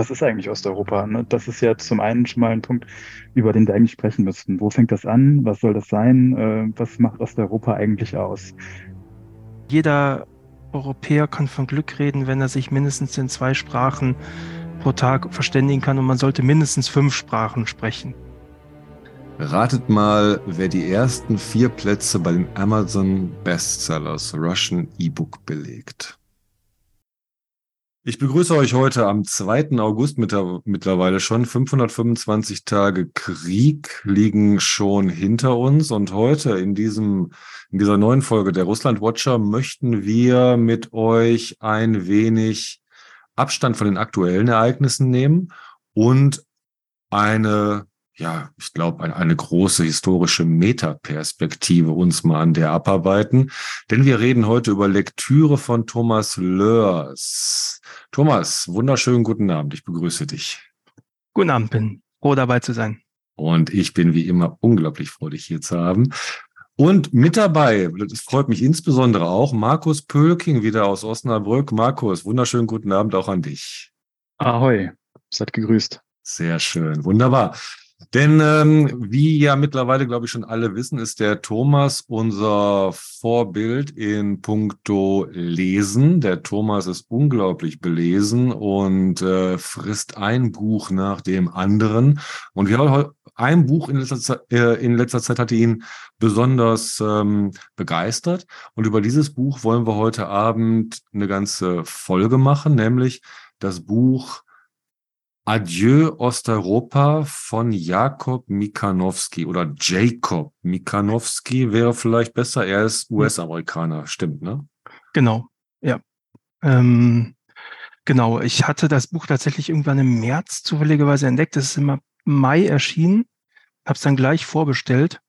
was ist eigentlich Osteuropa? Ne? Das ist ja zum einen schon mal ein Punkt, über den wir eigentlich sprechen müssten. Wo fängt das an? Was soll das sein? Äh, was macht Osteuropa eigentlich aus? Jeder Europäer kann von Glück reden, wenn er sich mindestens in zwei Sprachen pro Tag verständigen kann und man sollte mindestens fünf Sprachen sprechen. Ratet mal, wer die ersten vier Plätze bei den Amazon Bestsellers Russian E-Book belegt. Ich begrüße euch heute am 2. August mittlerweile schon. 525 Tage Krieg liegen schon hinter uns und heute in diesem, in dieser neuen Folge der Russland Watcher möchten wir mit euch ein wenig Abstand von den aktuellen Ereignissen nehmen und eine ja, ich glaube, eine, eine große historische Metaperspektive uns mal an der abarbeiten. Denn wir reden heute über Lektüre von Thomas Lörs. Thomas, wunderschönen guten Abend. Ich begrüße dich. Guten Abend, bin froh dabei zu sein. Und ich bin wie immer unglaublich froh, dich hier zu haben. Und mit dabei, das freut mich insbesondere auch, Markus Pölking wieder aus Osnabrück. Markus, wunderschönen guten Abend auch an dich. Ahoi, seid gegrüßt. Sehr schön, wunderbar. Denn ähm, wie ja mittlerweile, glaube ich, schon alle wissen, ist der Thomas unser Vorbild in puncto Lesen. Der Thomas ist unglaublich belesen und äh, frisst ein Buch nach dem anderen. Und wir haben ein Buch in letzter, Zeit, äh, in letzter Zeit hatte ihn besonders ähm, begeistert. Und über dieses Buch wollen wir heute Abend eine ganze Folge machen, nämlich das Buch Adieu Osteuropa von Jakob Mikanowski oder Jacob Mikanowski wäre vielleicht besser. Er ist hm. US-Amerikaner, stimmt, ne? Genau, ja. Ähm, genau, ich hatte das Buch tatsächlich irgendwann im März zufälligerweise entdeckt. Es ist im Mai erschienen, habe es dann gleich vorbestellt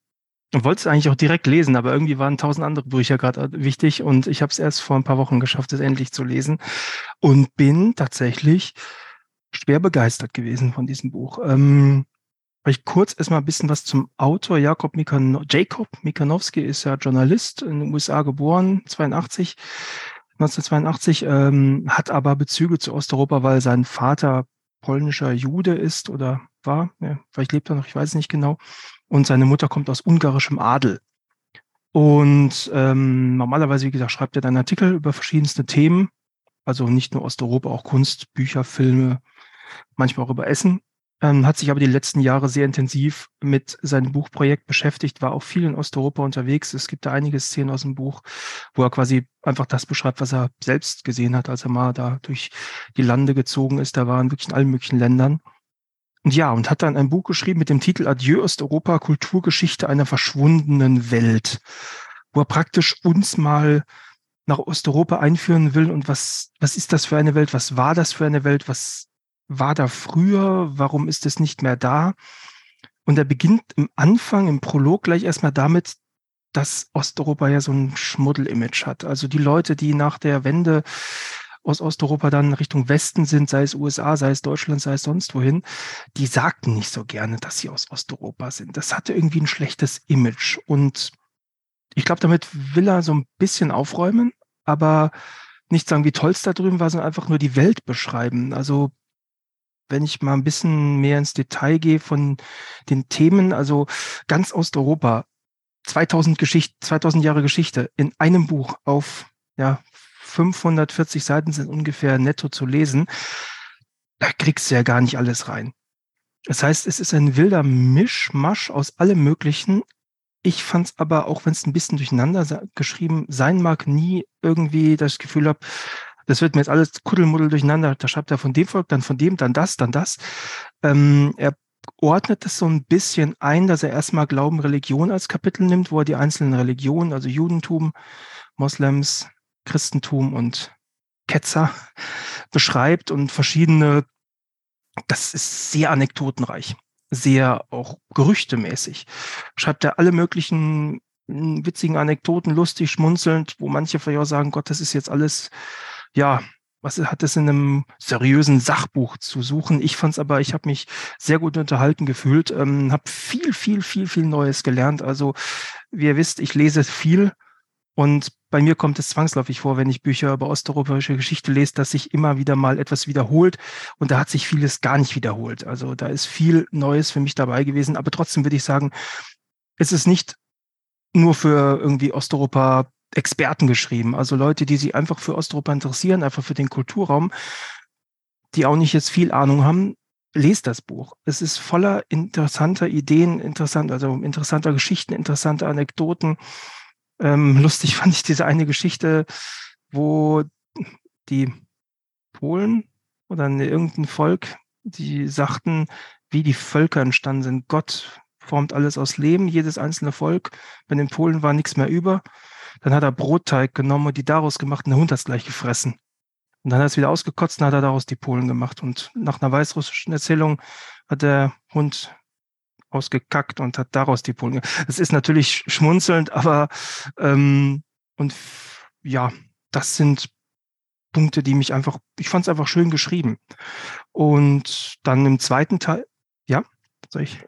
und wollte es eigentlich auch direkt lesen, aber irgendwie waren tausend andere Bücher gerade wichtig und ich habe es erst vor ein paar Wochen geschafft, es endlich zu lesen und bin tatsächlich schwer begeistert gewesen von diesem Buch. Ähm, Vielleicht kurz erstmal ein bisschen was zum Autor. Jakob Mikan Jacob Mikanowski ist ja Journalist in den USA geboren, 82, 1982, ähm, hat aber Bezüge zu Osteuropa, weil sein Vater polnischer Jude ist oder war. Ja, vielleicht lebt er noch, ich weiß nicht genau. Und seine Mutter kommt aus ungarischem Adel. Und ähm, normalerweise, wie gesagt, schreibt er dann Artikel über verschiedenste Themen. Also nicht nur Osteuropa, auch Kunst, Bücher, Filme, manchmal auch über Essen. Ähm, hat sich aber die letzten Jahre sehr intensiv mit seinem Buchprojekt beschäftigt, war auch viel in Osteuropa unterwegs. Es gibt da einige Szenen aus dem Buch, wo er quasi einfach das beschreibt, was er selbst gesehen hat, als er mal da durch die Lande gezogen ist. Da waren wirklich in allen möglichen Ländern. Und ja, und hat dann ein Buch geschrieben mit dem Titel Adieu Osteuropa, Kulturgeschichte einer verschwundenen Welt, wo er praktisch uns mal nach Osteuropa einführen will und was, was ist das für eine Welt, was war das für eine Welt, was war da früher, warum ist es nicht mehr da? Und er beginnt im Anfang, im Prolog gleich erstmal damit, dass Osteuropa ja so ein Schmuddel-Image hat. Also die Leute, die nach der Wende aus Osteuropa dann Richtung Westen sind, sei es USA, sei es Deutschland, sei es sonst wohin, die sagten nicht so gerne, dass sie aus Osteuropa sind. Das hatte irgendwie ein schlechtes Image. Und ich glaube, damit will er so ein bisschen aufräumen, aber nicht sagen, wie toll es da drüben war, sondern einfach nur die Welt beschreiben. Also wenn ich mal ein bisschen mehr ins Detail gehe von den Themen, also ganz Osteuropa, 2000 Geschichte, 2000 Jahre Geschichte in einem Buch auf ja 540 Seiten sind ungefähr netto zu lesen. Da kriegst du ja gar nicht alles rein. Das heißt, es ist ein wilder Mischmasch aus allem Möglichen. Ich fand es aber, auch wenn es ein bisschen durcheinander geschrieben sein mag, nie irgendwie das Gefühl habe, das wird mir jetzt alles Kuddelmuddel durcheinander. Da schreibt er von dem Volk, dann von dem, dann das, dann das. Ähm, er ordnet es so ein bisschen ein, dass er erstmal Glauben, Religion als Kapitel nimmt, wo er die einzelnen Religionen, also Judentum, Moslems, Christentum und Ketzer beschreibt und verschiedene, das ist sehr anekdotenreich, sehr auch gerüchtemäßig. Schreibt er alle möglichen hm, witzigen Anekdoten, lustig, schmunzelnd, wo manche vielleicht auch sagen, Gott, das ist jetzt alles ja, was hat es in einem seriösen Sachbuch zu suchen? Ich fand es aber, ich habe mich sehr gut unterhalten gefühlt, ähm, habe viel, viel, viel, viel Neues gelernt. Also, wie ihr wisst, ich lese viel und bei mir kommt es zwangsläufig vor, wenn ich Bücher über osteuropäische Geschichte lese, dass sich immer wieder mal etwas wiederholt und da hat sich vieles gar nicht wiederholt. Also da ist viel Neues für mich dabei gewesen, aber trotzdem würde ich sagen, es ist nicht nur für irgendwie Osteuropa Experten geschrieben, also Leute, die sich einfach für Osteuropa interessieren, einfach für den Kulturraum, die auch nicht jetzt viel Ahnung haben, lest das Buch. Es ist voller interessanter Ideen, interessant, also interessanter Geschichten, interessanter Anekdoten. Ähm, lustig fand ich diese eine Geschichte, wo die Polen oder irgendein Volk, die sagten, wie die Völker entstanden sind. Gott formt alles aus Leben, jedes einzelne Volk. Bei den Polen war nichts mehr über. Dann hat er Brotteig genommen und die daraus gemacht und der Hund hat es gleich gefressen. Und dann hat er es wieder ausgekotzt und hat er daraus die Polen gemacht. Und nach einer weißrussischen Erzählung hat der Hund ausgekackt und hat daraus die Polen gemacht. Das ist natürlich schmunzelnd, aber ähm, und ja, das sind Punkte, die mich einfach, ich fand es einfach schön geschrieben. Und dann im zweiten Teil, ja, soll ich?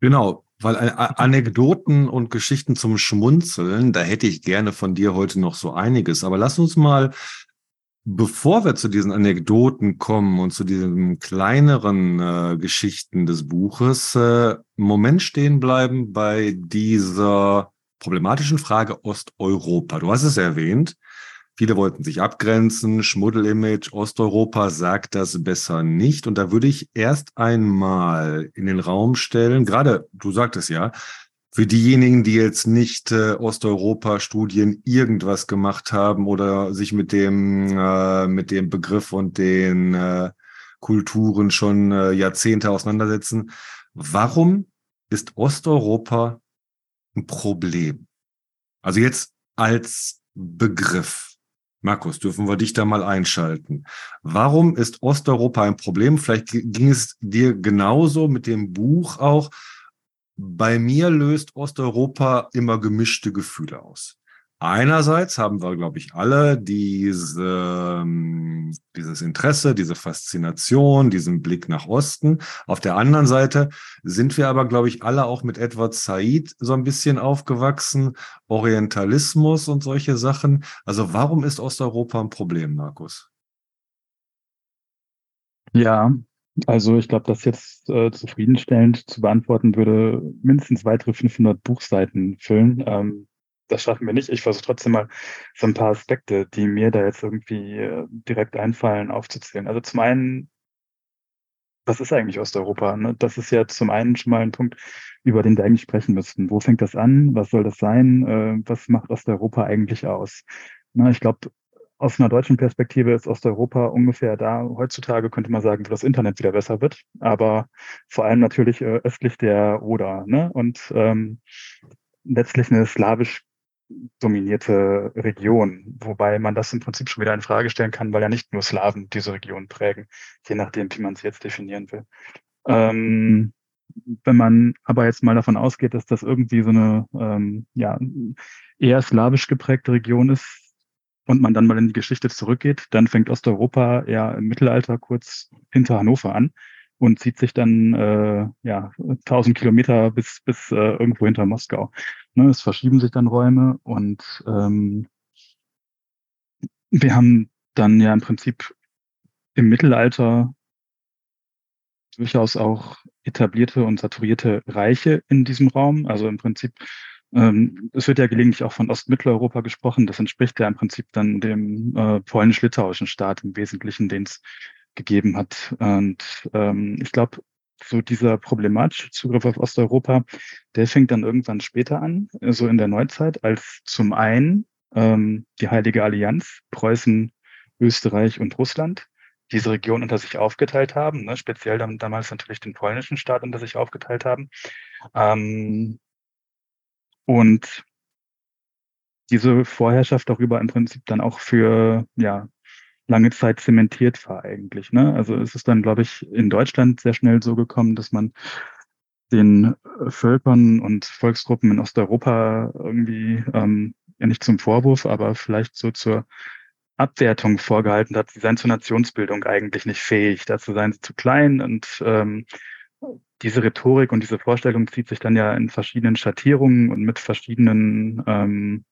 Genau, weil Anekdoten und Geschichten zum Schmunzeln, da hätte ich gerne von dir heute noch so einiges. Aber lass uns mal Bevor wir zu diesen Anekdoten kommen und zu diesen kleineren äh, Geschichten des Buches, äh, einen Moment stehen bleiben bei dieser problematischen Frage Osteuropa. Du hast es erwähnt. Viele wollten sich abgrenzen, Schmuddelimage, Osteuropa sagt das besser nicht. Und da würde ich erst einmal in den Raum stellen, gerade du sagtest ja, für diejenigen, die jetzt nicht äh, Osteuropa-Studien irgendwas gemacht haben oder sich mit dem, äh, mit dem Begriff und den äh, Kulturen schon äh, Jahrzehnte auseinandersetzen, warum ist Osteuropa ein Problem? Also jetzt als Begriff. Markus, dürfen wir dich da mal einschalten. Warum ist Osteuropa ein Problem? Vielleicht ging es dir genauso mit dem Buch auch. Bei mir löst Osteuropa immer gemischte Gefühle aus. Einerseits haben wir, glaube ich, alle diese, ähm, dieses Interesse, diese Faszination, diesen Blick nach Osten. Auf der anderen Seite sind wir aber, glaube ich, alle auch mit Edward Said so ein bisschen aufgewachsen, Orientalismus und solche Sachen. Also warum ist Osteuropa ein Problem, Markus? Ja, also ich glaube, das jetzt äh, zufriedenstellend zu beantworten würde mindestens weitere 500 Buchseiten füllen. Ähm, das schaffen wir nicht. Ich versuche trotzdem mal so ein paar Aspekte, die mir da jetzt irgendwie äh, direkt einfallen, aufzuzählen. Also zum einen, was ist eigentlich Osteuropa? Ne? Das ist ja zum einen schon mal ein Punkt, über den wir eigentlich sprechen müssten. Wo fängt das an? Was soll das sein? Äh, was macht Osteuropa eigentlich aus? Na, ich glaube, aus einer deutschen Perspektive ist Osteuropa ungefähr da. Heutzutage könnte man sagen, wo das Internet wieder besser wird, aber vor allem natürlich äh, östlich der Oder. Ne? Und ähm, letztlich eine slawisch dominierte Region, wobei man das im Prinzip schon wieder in Frage stellen kann, weil ja nicht nur Slawen diese Region prägen, je nachdem, wie man es jetzt definieren will. Ähm, wenn man aber jetzt mal davon ausgeht, dass das irgendwie so eine ähm, ja, eher slawisch geprägte Region ist, und man dann mal in die Geschichte zurückgeht, dann fängt Osteuropa ja im Mittelalter kurz hinter Hannover an und zieht sich dann äh, ja 1000 Kilometer bis bis äh, irgendwo hinter Moskau. Ne, es verschieben sich dann Räume und ähm, wir haben dann ja im Prinzip im Mittelalter durchaus auch etablierte und saturierte Reiche in diesem Raum. Also im Prinzip ähm, es wird ja gelegentlich auch von Ostmitteleuropa gesprochen. Das entspricht ja im Prinzip dann dem äh, polnisch-litauischen Staat im Wesentlichen, den es gegeben hat. Und ähm, ich glaube, so dieser problematische Zugriff auf Osteuropa, der fängt dann irgendwann später an, so in der Neuzeit, als zum einen ähm, die Heilige Allianz, Preußen, Österreich und Russland, diese Region unter sich aufgeteilt haben, ne, speziell dann damals natürlich den polnischen Staat unter sich aufgeteilt haben. Ähm, und diese Vorherrschaft darüber im Prinzip dann auch für ja lange Zeit zementiert war eigentlich. Ne? Also es ist dann, glaube ich, in Deutschland sehr schnell so gekommen, dass man den Völkern und Volksgruppen in Osteuropa irgendwie ähm, ja nicht zum Vorwurf, aber vielleicht so zur Abwertung vorgehalten hat, sie seien zur Nationsbildung eigentlich nicht fähig, dazu seien sie zu klein und ähm, diese Rhetorik und diese Vorstellung zieht sich dann ja in verschiedenen Schattierungen und mit verschiedenen ähm,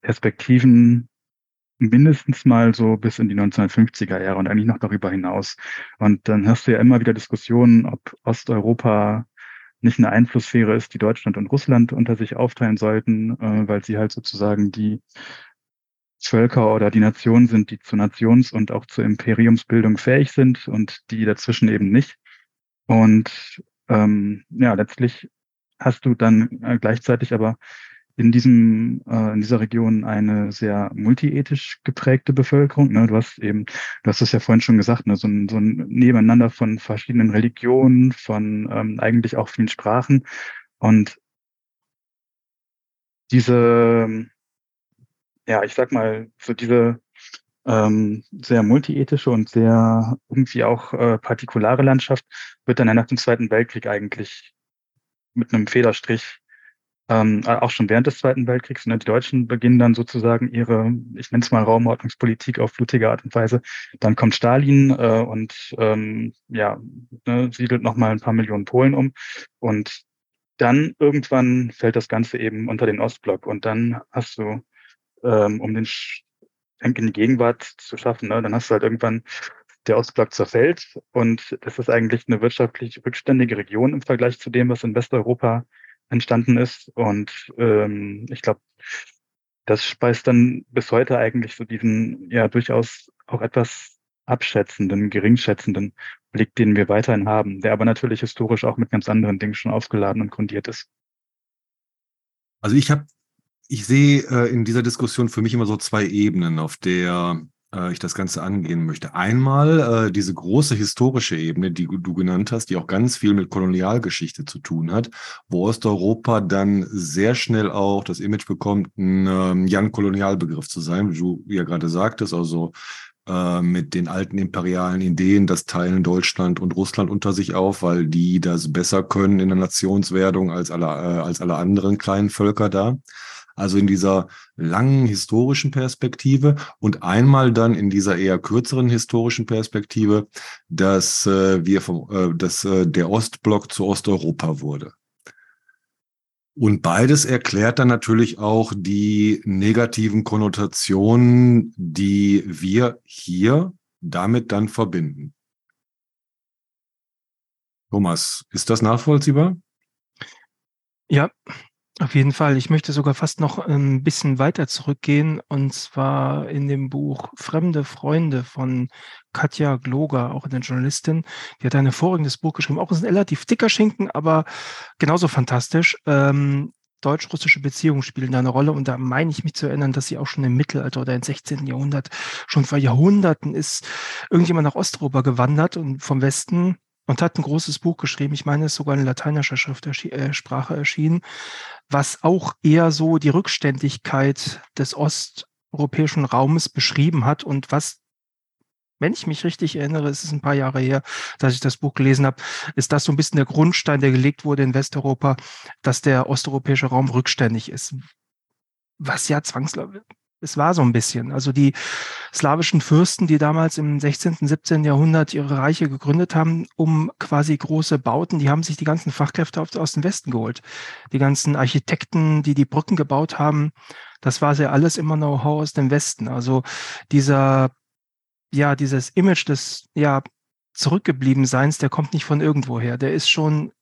Perspektiven mindestens mal so bis in die 1950er Jahre und eigentlich noch darüber hinaus. Und dann hast du ja immer wieder Diskussionen, ob Osteuropa nicht eine Einflusssphäre ist, die Deutschland und Russland unter sich aufteilen sollten, äh, weil sie halt sozusagen die Völker oder die Nationen sind, die zur Nations- und auch zur Imperiumsbildung fähig sind und die dazwischen eben nicht. Und ähm, ja, letztlich hast du dann äh, gleichzeitig aber in diesem äh, in dieser Region eine sehr multiethisch geprägte Bevölkerung. Ne? Du hast eben, du hast es ja vorhin schon gesagt, ne? so, ein, so ein Nebeneinander von verschiedenen Religionen, von ähm, eigentlich auch vielen Sprachen und diese, ja, ich sag mal, so diese ähm, sehr multiethische und sehr irgendwie auch äh, partikulare Landschaft wird dann ja nach dem Zweiten Weltkrieg eigentlich mit einem Federstrich ähm, auch schon während des Zweiten Weltkriegs. Ne, die Deutschen beginnen dann sozusagen ihre, ich nenne es mal Raumordnungspolitik auf blutige Art und Weise. Dann kommt Stalin äh, und ähm, ja, ne, siedelt nochmal ein paar Millionen Polen um. Und dann irgendwann fällt das Ganze eben unter den Ostblock. Und dann hast du, ähm, um den Schwenk in die Gegenwart zu schaffen, ne, dann hast du halt irgendwann der Ostblock zerfällt. Und das ist eigentlich eine wirtschaftlich rückständige Region im Vergleich zu dem, was in Westeuropa entstanden ist. Und ähm, ich glaube, das speist dann bis heute eigentlich so diesen ja durchaus auch etwas abschätzenden, geringschätzenden Blick, den wir weiterhin haben, der aber natürlich historisch auch mit ganz anderen Dingen schon aufgeladen und grundiert ist. Also ich habe, ich sehe äh, in dieser Diskussion für mich immer so zwei Ebenen, auf der äh, ich das Ganze angehen möchte. Einmal äh, diese große historische Ebene, die du genannt hast, die auch ganz viel mit Kolonialgeschichte zu tun hat, wo Osteuropa dann sehr schnell auch das Image bekommt, ein ähm, Jan-Kolonialbegriff zu sein, wie du ja gerade sagtest, also äh, mit den alten imperialen Ideen, das teilen Deutschland und Russland unter sich auf, weil die das besser können in der Nationswerdung als alle, äh, als alle anderen kleinen Völker da also in dieser langen historischen Perspektive und einmal dann in dieser eher kürzeren historischen Perspektive, dass äh, wir vom, äh, dass äh, der Ostblock zu Osteuropa wurde. Und beides erklärt dann natürlich auch die negativen Konnotationen, die wir hier damit dann verbinden. Thomas, ist das nachvollziehbar? Ja, auf jeden Fall. Ich möchte sogar fast noch ein bisschen weiter zurückgehen und zwar in dem Buch Fremde Freunde von Katja Gloger, auch eine Journalistin. Die hat ein hervorragendes Buch geschrieben, auch ein relativ dicker Schinken, aber genauso fantastisch. Ähm, deutsch-russische Beziehungen spielen da eine Rolle und da meine ich mich zu erinnern, dass sie auch schon im Mittelalter oder im 16. Jahrhundert, schon vor Jahrhunderten ist irgendjemand nach Osteuropa gewandert und vom Westen und hat ein großes Buch geschrieben. Ich meine, es ist sogar in lateinischer Schrift äh, Sprache erschienen, was auch eher so die Rückständigkeit des osteuropäischen Raumes beschrieben hat und was wenn ich mich richtig erinnere, es ist ein paar Jahre her, dass ich das Buch gelesen habe, ist das so ein bisschen der Grundstein, der gelegt wurde in Westeuropa, dass der osteuropäische Raum rückständig ist. Was ja zwangsläufig es war so ein bisschen. Also die slawischen Fürsten, die damals im 16., 17. Jahrhundert ihre Reiche gegründet haben, um quasi große Bauten, die haben sich die ganzen Fachkräfte aus dem Westen geholt. Die ganzen Architekten, die die Brücken gebaut haben, das war ja alles immer Know-how aus dem Westen. Also dieser, ja, dieses Image des, ja, zurückgeblieben Seins, der kommt nicht von irgendwoher. Der ist schon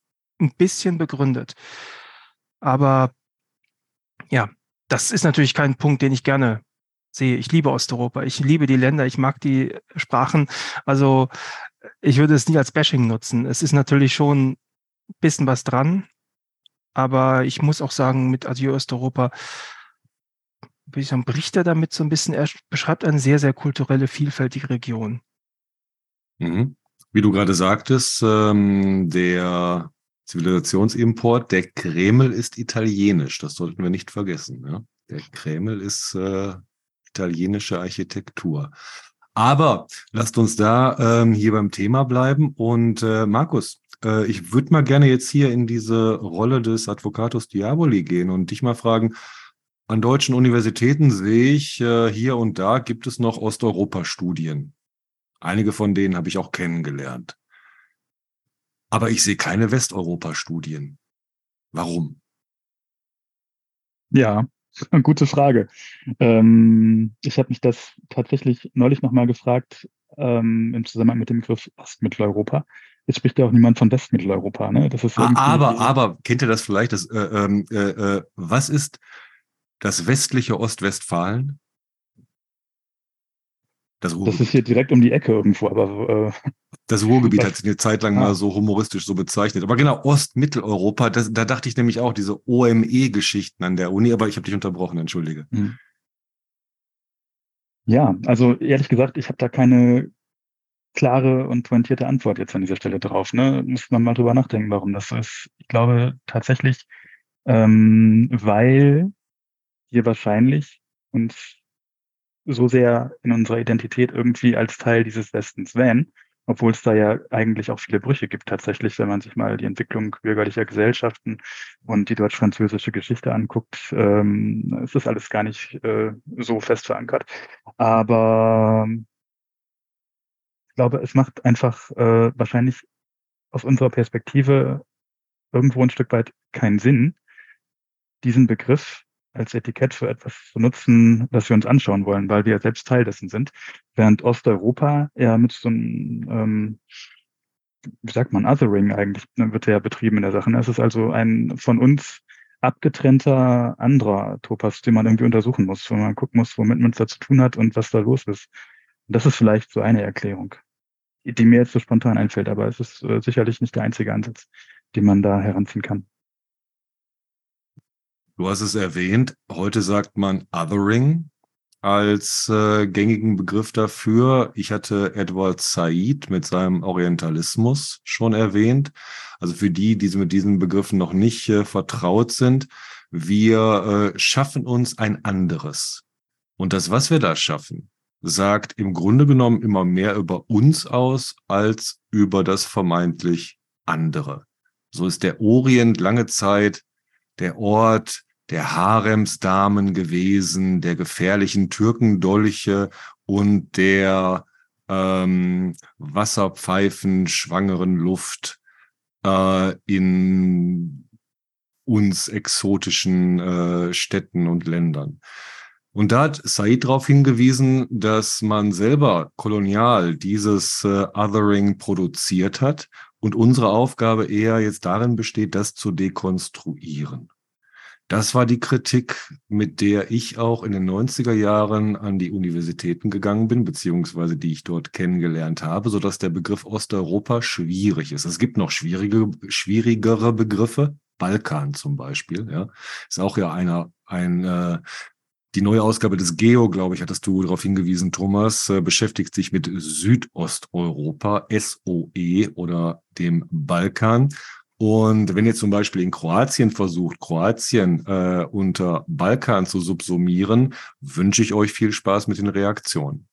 ein bisschen begründet. Aber ja, das ist natürlich kein Punkt, den ich gerne sehe. Ich liebe Osteuropa, ich liebe die Länder, ich mag die Sprachen. Also ich würde es nie als Bashing nutzen. Es ist natürlich schon ein bisschen was dran, aber ich muss auch sagen, mit Adieu Osteuropa, würde ich bricht er damit so ein bisschen, er beschreibt eine sehr, sehr kulturelle, vielfältige Region. Mhm. Wie du gerade sagtest, ähm, der Zivilisationsimport. Der Kreml ist italienisch, das sollten wir nicht vergessen. Ja? Der Kreml ist äh, italienische Architektur. Aber lasst uns da ähm, hier beim Thema bleiben. Und äh, Markus, äh, ich würde mal gerne jetzt hier in diese Rolle des Advocatus Diaboli gehen und dich mal fragen, an deutschen Universitäten sehe ich äh, hier und da gibt es noch Osteuropa-Studien. Einige von denen habe ich auch kennengelernt. Aber ich sehe keine Westeuropa-Studien. Warum? Ja, Gute Frage. Ähm, ich habe mich das tatsächlich neulich nochmal gefragt ähm, im Zusammenhang mit dem Begriff Ostmitteleuropa. Jetzt spricht ja auch niemand von Westmitteleuropa. Ne? Das ist ah, aber, aber, kennt ihr das vielleicht? Das, äh, ähm, äh, äh, was ist das westliche Ostwestfalen? Das, das, ist hier direkt um die Ecke irgendwo, aber. Das Ruhrgebiet hat sich eine Zeit lang mal so humoristisch so bezeichnet. Aber genau, Ostmitteleuropa, da dachte ich nämlich auch, diese OME-Geschichten an der Uni, aber ich habe dich unterbrochen, entschuldige. Hm. Ja, also ehrlich gesagt, ich habe da keine klare und pointierte Antwort jetzt an dieser Stelle drauf. Ne? Muss man mal drüber nachdenken, warum das so ist. Ich glaube tatsächlich, ähm, weil wir wahrscheinlich uns so sehr in unserer Identität irgendwie als Teil dieses Westens wählen, obwohl es da ja eigentlich auch viele Brüche gibt tatsächlich, wenn man sich mal die Entwicklung bürgerlicher Gesellschaften und die deutsch-französische Geschichte anguckt, ähm, ist das alles gar nicht äh, so fest verankert. Aber ich glaube, es macht einfach äh, wahrscheinlich aus unserer Perspektive irgendwo ein Stück weit keinen Sinn, diesen Begriff als Etikett für etwas zu nutzen, das wir uns anschauen wollen, weil wir selbst Teil dessen sind. Während Osteuropa ja mit so einem, ähm, wie sagt man, Othering eigentlich, ne, wird ja betrieben in der Sache. Es ist also ein von uns abgetrennter anderer Topas, den man irgendwie untersuchen muss, wo man gucken muss, womit man es da zu tun hat und was da los ist. Und das ist vielleicht so eine Erklärung, die mir jetzt so spontan einfällt, aber es ist äh, sicherlich nicht der einzige Ansatz, den man da heranziehen kann. Du hast es erwähnt, heute sagt man Othering als äh, gängigen Begriff dafür. Ich hatte Edward Said mit seinem Orientalismus schon erwähnt. Also für die, die mit diesen Begriffen noch nicht äh, vertraut sind, wir äh, schaffen uns ein anderes. Und das, was wir da schaffen, sagt im Grunde genommen immer mehr über uns aus als über das vermeintlich andere. So ist der Orient lange Zeit der Ort der Haremsdamen gewesen, der gefährlichen Türkendolche und der ähm, Wasserpfeifen schwangeren Luft äh, in uns exotischen äh, Städten und Ländern. Und da hat Said darauf hingewiesen, dass man selber kolonial dieses äh, Othering produziert hat und unsere Aufgabe eher jetzt darin besteht, das zu dekonstruieren. Das war die Kritik, mit der ich auch in den 90er Jahren an die Universitäten gegangen bin, beziehungsweise die ich dort kennengelernt habe, so dass der Begriff Osteuropa schwierig ist. Es gibt noch schwierige, schwierigere Begriffe, Balkan zum Beispiel, ja, ist auch ja einer, ein, äh, die neue Ausgabe des Geo, glaube ich, hattest du darauf hingewiesen, Thomas, äh, beschäftigt sich mit Südosteuropa, SOE oder dem Balkan. Und wenn ihr zum Beispiel in Kroatien versucht, Kroatien äh, unter Balkan zu subsumieren, wünsche ich euch viel Spaß mit den Reaktionen.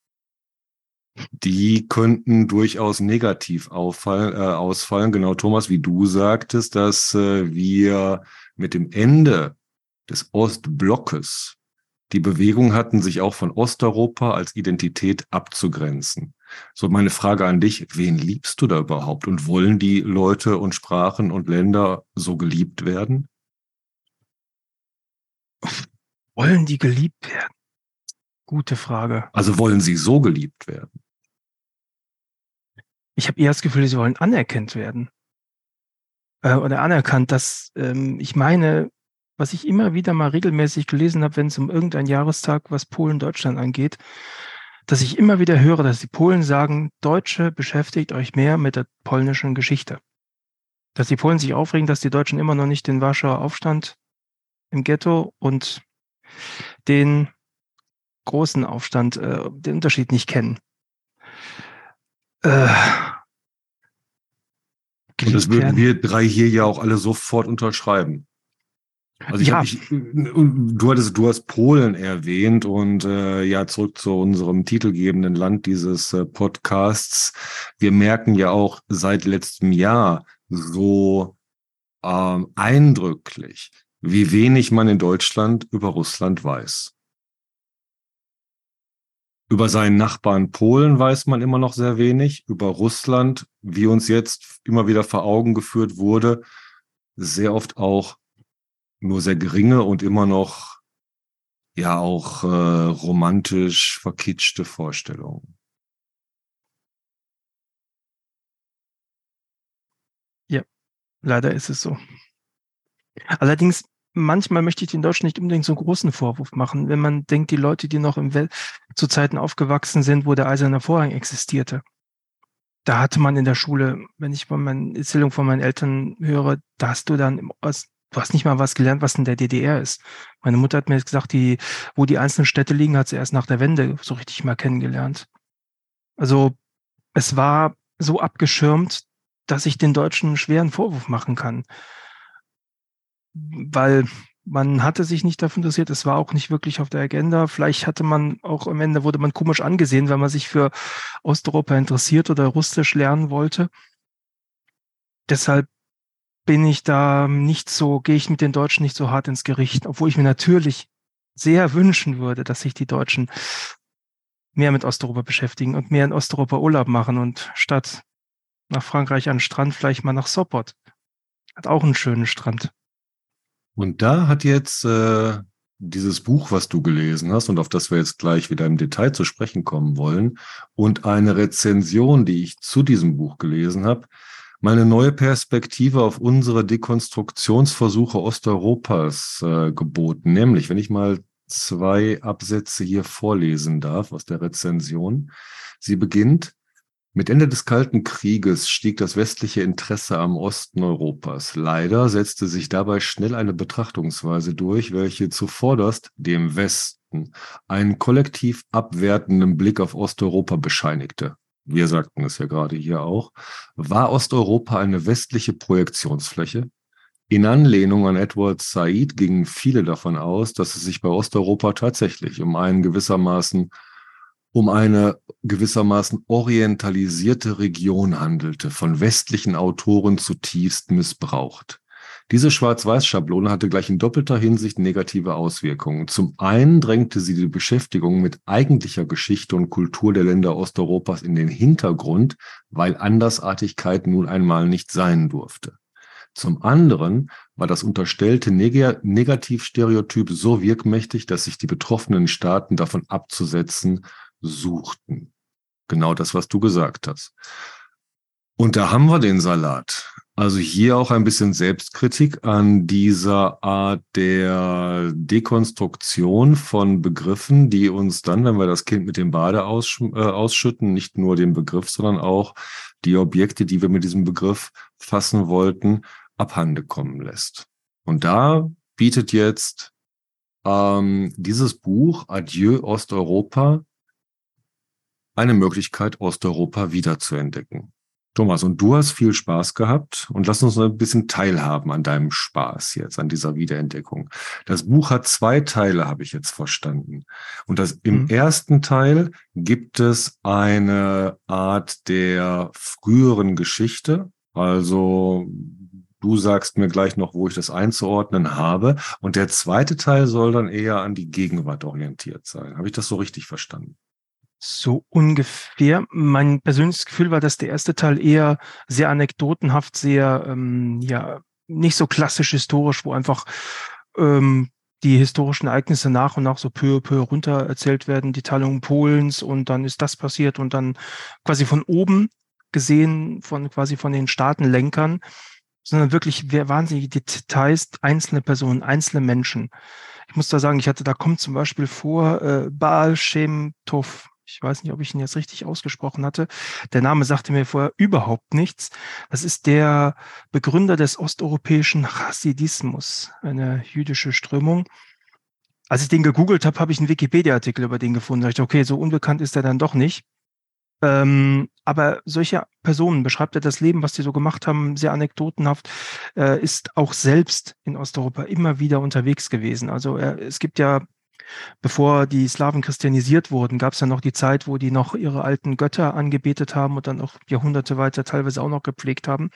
Die könnten durchaus negativ auffallen, äh, ausfallen. Genau, Thomas, wie du sagtest, dass äh, wir mit dem Ende des Ostblockes die Bewegung hatten, sich auch von Osteuropa als Identität abzugrenzen. So meine Frage an dich, wen liebst du da überhaupt? Und wollen die Leute und Sprachen und Länder so geliebt werden? Wollen die geliebt werden? Gute Frage. Also wollen sie so geliebt werden? Ich habe eher das Gefühl, sie wollen anerkannt werden. Äh, oder anerkannt, dass ähm, ich meine, was ich immer wieder mal regelmäßig gelesen habe, wenn es um irgendeinen Jahrestag, was Polen-Deutschland angeht, dass ich immer wieder höre, dass die Polen sagen, Deutsche beschäftigt euch mehr mit der polnischen Geschichte. Dass die Polen sich aufregen, dass die Deutschen immer noch nicht den Warschauer Aufstand im Ghetto und den großen Aufstand, äh, den Unterschied nicht kennen. Äh, und das würden wir drei hier ja auch alle sofort unterschreiben. Also ich ja. ich, du hattest, du hast Polen erwähnt und äh, ja zurück zu unserem titelgebenden Land dieses äh, Podcasts. Wir merken ja auch seit letztem Jahr so ähm, eindrücklich, wie wenig man in Deutschland über Russland weiß. Über seinen Nachbarn Polen weiß man immer noch sehr wenig. Über Russland, wie uns jetzt immer wieder vor Augen geführt wurde, sehr oft auch nur sehr geringe und immer noch ja auch äh, romantisch verkitschte Vorstellungen. Ja, leider ist es so. Allerdings, manchmal möchte ich den Deutschen nicht unbedingt so einen großen Vorwurf machen, wenn man denkt, die Leute, die noch im Welt zu Zeiten aufgewachsen sind, wo der eiserne Vorhang existierte. Da hatte man in der Schule, wenn ich von meinen Erzählungen von meinen Eltern höre, da hast du dann im Ost, du hast nicht mal was gelernt, was in der DDR ist. Meine Mutter hat mir jetzt gesagt, die, wo die einzelnen Städte liegen, hat sie erst nach der Wende so richtig mal kennengelernt. Also es war so abgeschirmt, dass ich den Deutschen einen schweren Vorwurf machen kann. Weil man hatte sich nicht dafür interessiert, es war auch nicht wirklich auf der Agenda. Vielleicht hatte man auch am Ende wurde man komisch angesehen, wenn man sich für Osteuropa interessiert oder Russisch lernen wollte. Deshalb bin ich da nicht so, gehe ich mit den Deutschen nicht so hart ins Gericht, obwohl ich mir natürlich sehr wünschen würde, dass sich die Deutschen mehr mit Osteuropa beschäftigen und mehr in Osteuropa Urlaub machen und statt nach Frankreich an den Strand vielleicht mal nach Sopot. Hat auch einen schönen Strand. Und da hat jetzt äh, dieses Buch, was du gelesen hast und auf das wir jetzt gleich wieder im Detail zu sprechen kommen wollen, und eine Rezension, die ich zu diesem Buch gelesen habe, mal eine neue Perspektive auf unsere Dekonstruktionsversuche Osteuropas äh, geboten. Nämlich, wenn ich mal zwei Absätze hier vorlesen darf aus der Rezension. Sie beginnt, mit Ende des Kalten Krieges stieg das westliche Interesse am Osten Europas. Leider setzte sich dabei schnell eine Betrachtungsweise durch, welche zuvorderst dem Westen einen kollektiv abwertenden Blick auf Osteuropa bescheinigte wir sagten es ja gerade hier auch, war Osteuropa eine westliche Projektionsfläche? In Anlehnung an Edward Said gingen viele davon aus, dass es sich bei Osteuropa tatsächlich um einen gewissermaßen um eine gewissermaßen orientalisierte Region handelte, von westlichen Autoren zutiefst missbraucht. Diese Schwarz-Weiß-Schablone hatte gleich in doppelter Hinsicht negative Auswirkungen. Zum einen drängte sie die Beschäftigung mit eigentlicher Geschichte und Kultur der Länder Osteuropas in den Hintergrund, weil Andersartigkeit nun einmal nicht sein durfte. Zum anderen war das unterstellte Neg Negativstereotyp so wirkmächtig, dass sich die betroffenen Staaten davon abzusetzen suchten. Genau das, was du gesagt hast. Und da haben wir den Salat. Also hier auch ein bisschen Selbstkritik an dieser Art der Dekonstruktion von Begriffen, die uns dann, wenn wir das Kind mit dem Bade aussch äh, ausschütten, nicht nur den Begriff, sondern auch die Objekte, die wir mit diesem Begriff fassen wollten, abhande kommen lässt. Und da bietet jetzt ähm, dieses Buch Adieu Osteuropa eine Möglichkeit, Osteuropa wiederzuentdecken. Thomas, und du hast viel Spaß gehabt und lass uns noch ein bisschen teilhaben an deinem Spaß jetzt, an dieser Wiederentdeckung. Das Buch hat zwei Teile, habe ich jetzt verstanden. Und das, im mhm. ersten Teil gibt es eine Art der früheren Geschichte. Also du sagst mir gleich noch, wo ich das einzuordnen habe. Und der zweite Teil soll dann eher an die Gegenwart orientiert sein. Habe ich das so richtig verstanden? So ungefähr. Mein persönliches Gefühl war, dass der erste Teil eher sehr anekdotenhaft, sehr, ähm, ja, nicht so klassisch historisch, wo einfach ähm, die historischen Ereignisse nach und nach so peu à peu runter erzählt werden, die Teilung Polens und dann ist das passiert und dann quasi von oben gesehen, von quasi von den Staatenlenkern, sondern wirklich wahnsinnige Details, einzelne Personen, einzelne Menschen. Ich muss da sagen, ich hatte, da kommt zum Beispiel vor äh, Baal Shem Tov, ich weiß nicht, ob ich ihn jetzt richtig ausgesprochen hatte. Der Name sagte mir vorher überhaupt nichts. Das ist der Begründer des osteuropäischen Hasidismus, eine jüdische Strömung. Als ich den gegoogelt habe, habe ich einen Wikipedia-Artikel über den gefunden. Da dachte ich, okay, so unbekannt ist er dann doch nicht. Ähm, aber solche Personen beschreibt er das Leben, was die so gemacht haben, sehr anekdotenhaft, äh, ist auch selbst in Osteuropa immer wieder unterwegs gewesen. Also er, es gibt ja Bevor die Slawen christianisiert wurden, gab es ja noch die Zeit, wo die noch ihre alten Götter angebetet haben und dann auch Jahrhunderte weiter teilweise auch noch gepflegt haben.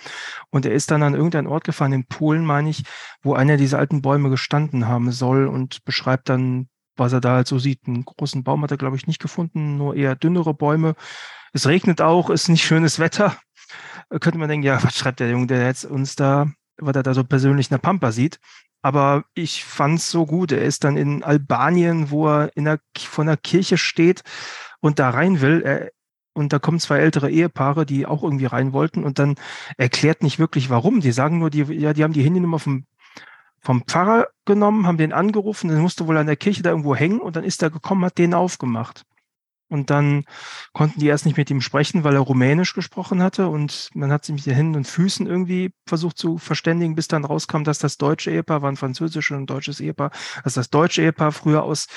Und er ist dann an irgendeinen Ort gefahren, in Polen, meine ich, wo einer dieser alten Bäume gestanden haben soll und beschreibt dann, was er da halt so sieht. Einen großen Baum hat er, glaube ich, nicht gefunden, nur eher dünnere Bäume. Es regnet auch, ist nicht schönes Wetter. Könnte man denken, ja, was schreibt der Junge, der jetzt uns da, was er da so persönlich in der Pampa sieht. Aber ich fand es so gut. Er ist dann in Albanien, wo er in der, von der Kirche steht und da rein will. Er, und da kommen zwei ältere Ehepaare, die auch irgendwie rein wollten und dann erklärt nicht wirklich warum. Die sagen nur, die, ja, die haben die Handynummer vom, vom Pfarrer genommen, haben den angerufen, dann musste wohl an der Kirche da irgendwo hängen und dann ist er gekommen, hat den aufgemacht. Und dann konnten die erst nicht mit ihm sprechen, weil er Rumänisch gesprochen hatte. Und man hat sich mit den Händen und Füßen irgendwie versucht zu verständigen, bis dann rauskam, dass das deutsche Ehepaar war ein französisches und deutsches Ehepaar, dass das deutsche Ehepaar früher aus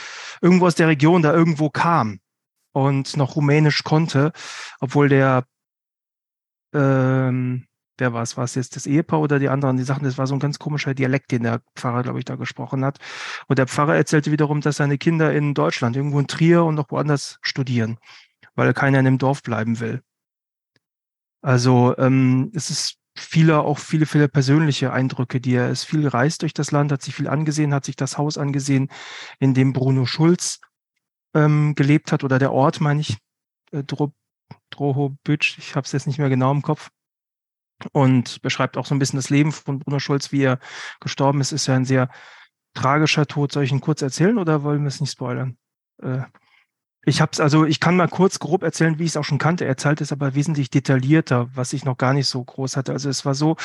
irgendwo aus der Region da irgendwo kam und noch Rumänisch konnte, obwohl der ähm, wer war es? War es jetzt das Ehepaar oder die anderen? Die Sachen, das war so ein ganz komischer Dialekt, den der Pfarrer, glaube ich, da gesprochen hat. Und der Pfarrer erzählte wiederum, dass seine Kinder in Deutschland, irgendwo in Trier und noch woanders studieren, weil keiner in dem Dorf bleiben will. Also ähm, es ist viele, auch viele, viele persönliche Eindrücke, die er ist viel reist durch das Land, hat sich viel angesehen, hat sich das Haus angesehen, in dem Bruno Schulz ähm, gelebt hat, oder der Ort, meine ich, äh, Dro Drohobütsch, ich habe es jetzt nicht mehr genau im Kopf und beschreibt auch so ein bisschen das Leben von Bruno Schulz, wie er gestorben ist. Ist ja ein sehr tragischer Tod. Soll ich ihn kurz erzählen oder wollen wir es nicht spoilern? Äh, ich habe es also, ich kann mal kurz grob erzählen, wie ich es auch schon kannte. Er erzählt es aber wesentlich detaillierter, was ich noch gar nicht so groß hatte. Also es war so,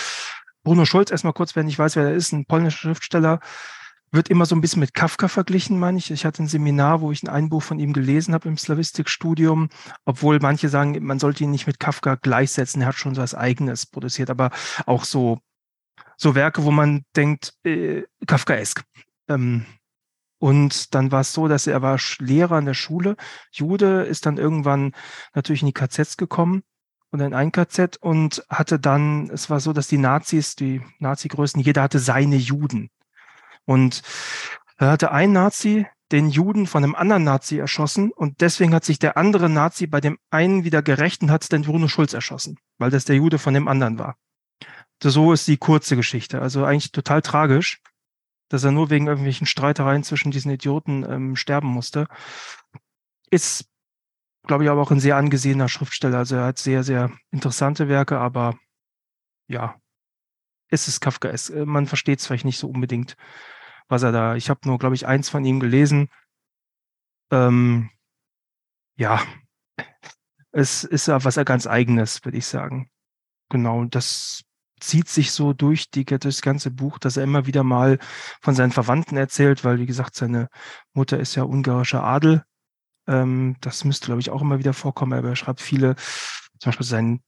Bruno Schulz, erstmal kurz, wenn ich weiß, wer er ist, ein polnischer Schriftsteller, wird immer so ein bisschen mit Kafka verglichen, meine ich. Ich hatte ein Seminar, wo ich ein Buch von ihm gelesen habe im Slavistikstudium, obwohl manche sagen, man sollte ihn nicht mit Kafka gleichsetzen. Er hat schon so was Eigenes produziert, aber auch so, so Werke, wo man denkt, äh, Kafkaesk. Ähm, und dann war es so, dass er war Lehrer in der Schule. Jude ist dann irgendwann natürlich in die KZs gekommen und in ein KZ und hatte dann, es war so, dass die Nazis, die Nazi-Größen, jeder hatte seine Juden. Und da hatte ein Nazi den Juden von einem anderen Nazi erschossen und deswegen hat sich der andere Nazi bei dem einen wieder gerecht und hat den Bruno Schulz erschossen, weil das der Jude von dem anderen war. So ist die kurze Geschichte. Also eigentlich total tragisch, dass er nur wegen irgendwelchen Streitereien zwischen diesen Idioten ähm, sterben musste. Ist, glaube ich, aber auch ein sehr angesehener Schriftsteller. Also er hat sehr, sehr interessante Werke, aber ja, es ist Kafka. Es, äh, man versteht es vielleicht nicht so unbedingt was er da, ich habe nur, glaube ich, eins von ihm gelesen. Ähm, ja, es ist ja was ganz eigenes, würde ich sagen. Genau, das zieht sich so durch die, das ganze Buch, dass er immer wieder mal von seinen Verwandten erzählt, weil, wie gesagt, seine Mutter ist ja ungarischer Adel. Ähm, das müsste, glaube ich, auch immer wieder vorkommen, aber er schreibt viele, zum Beispiel sein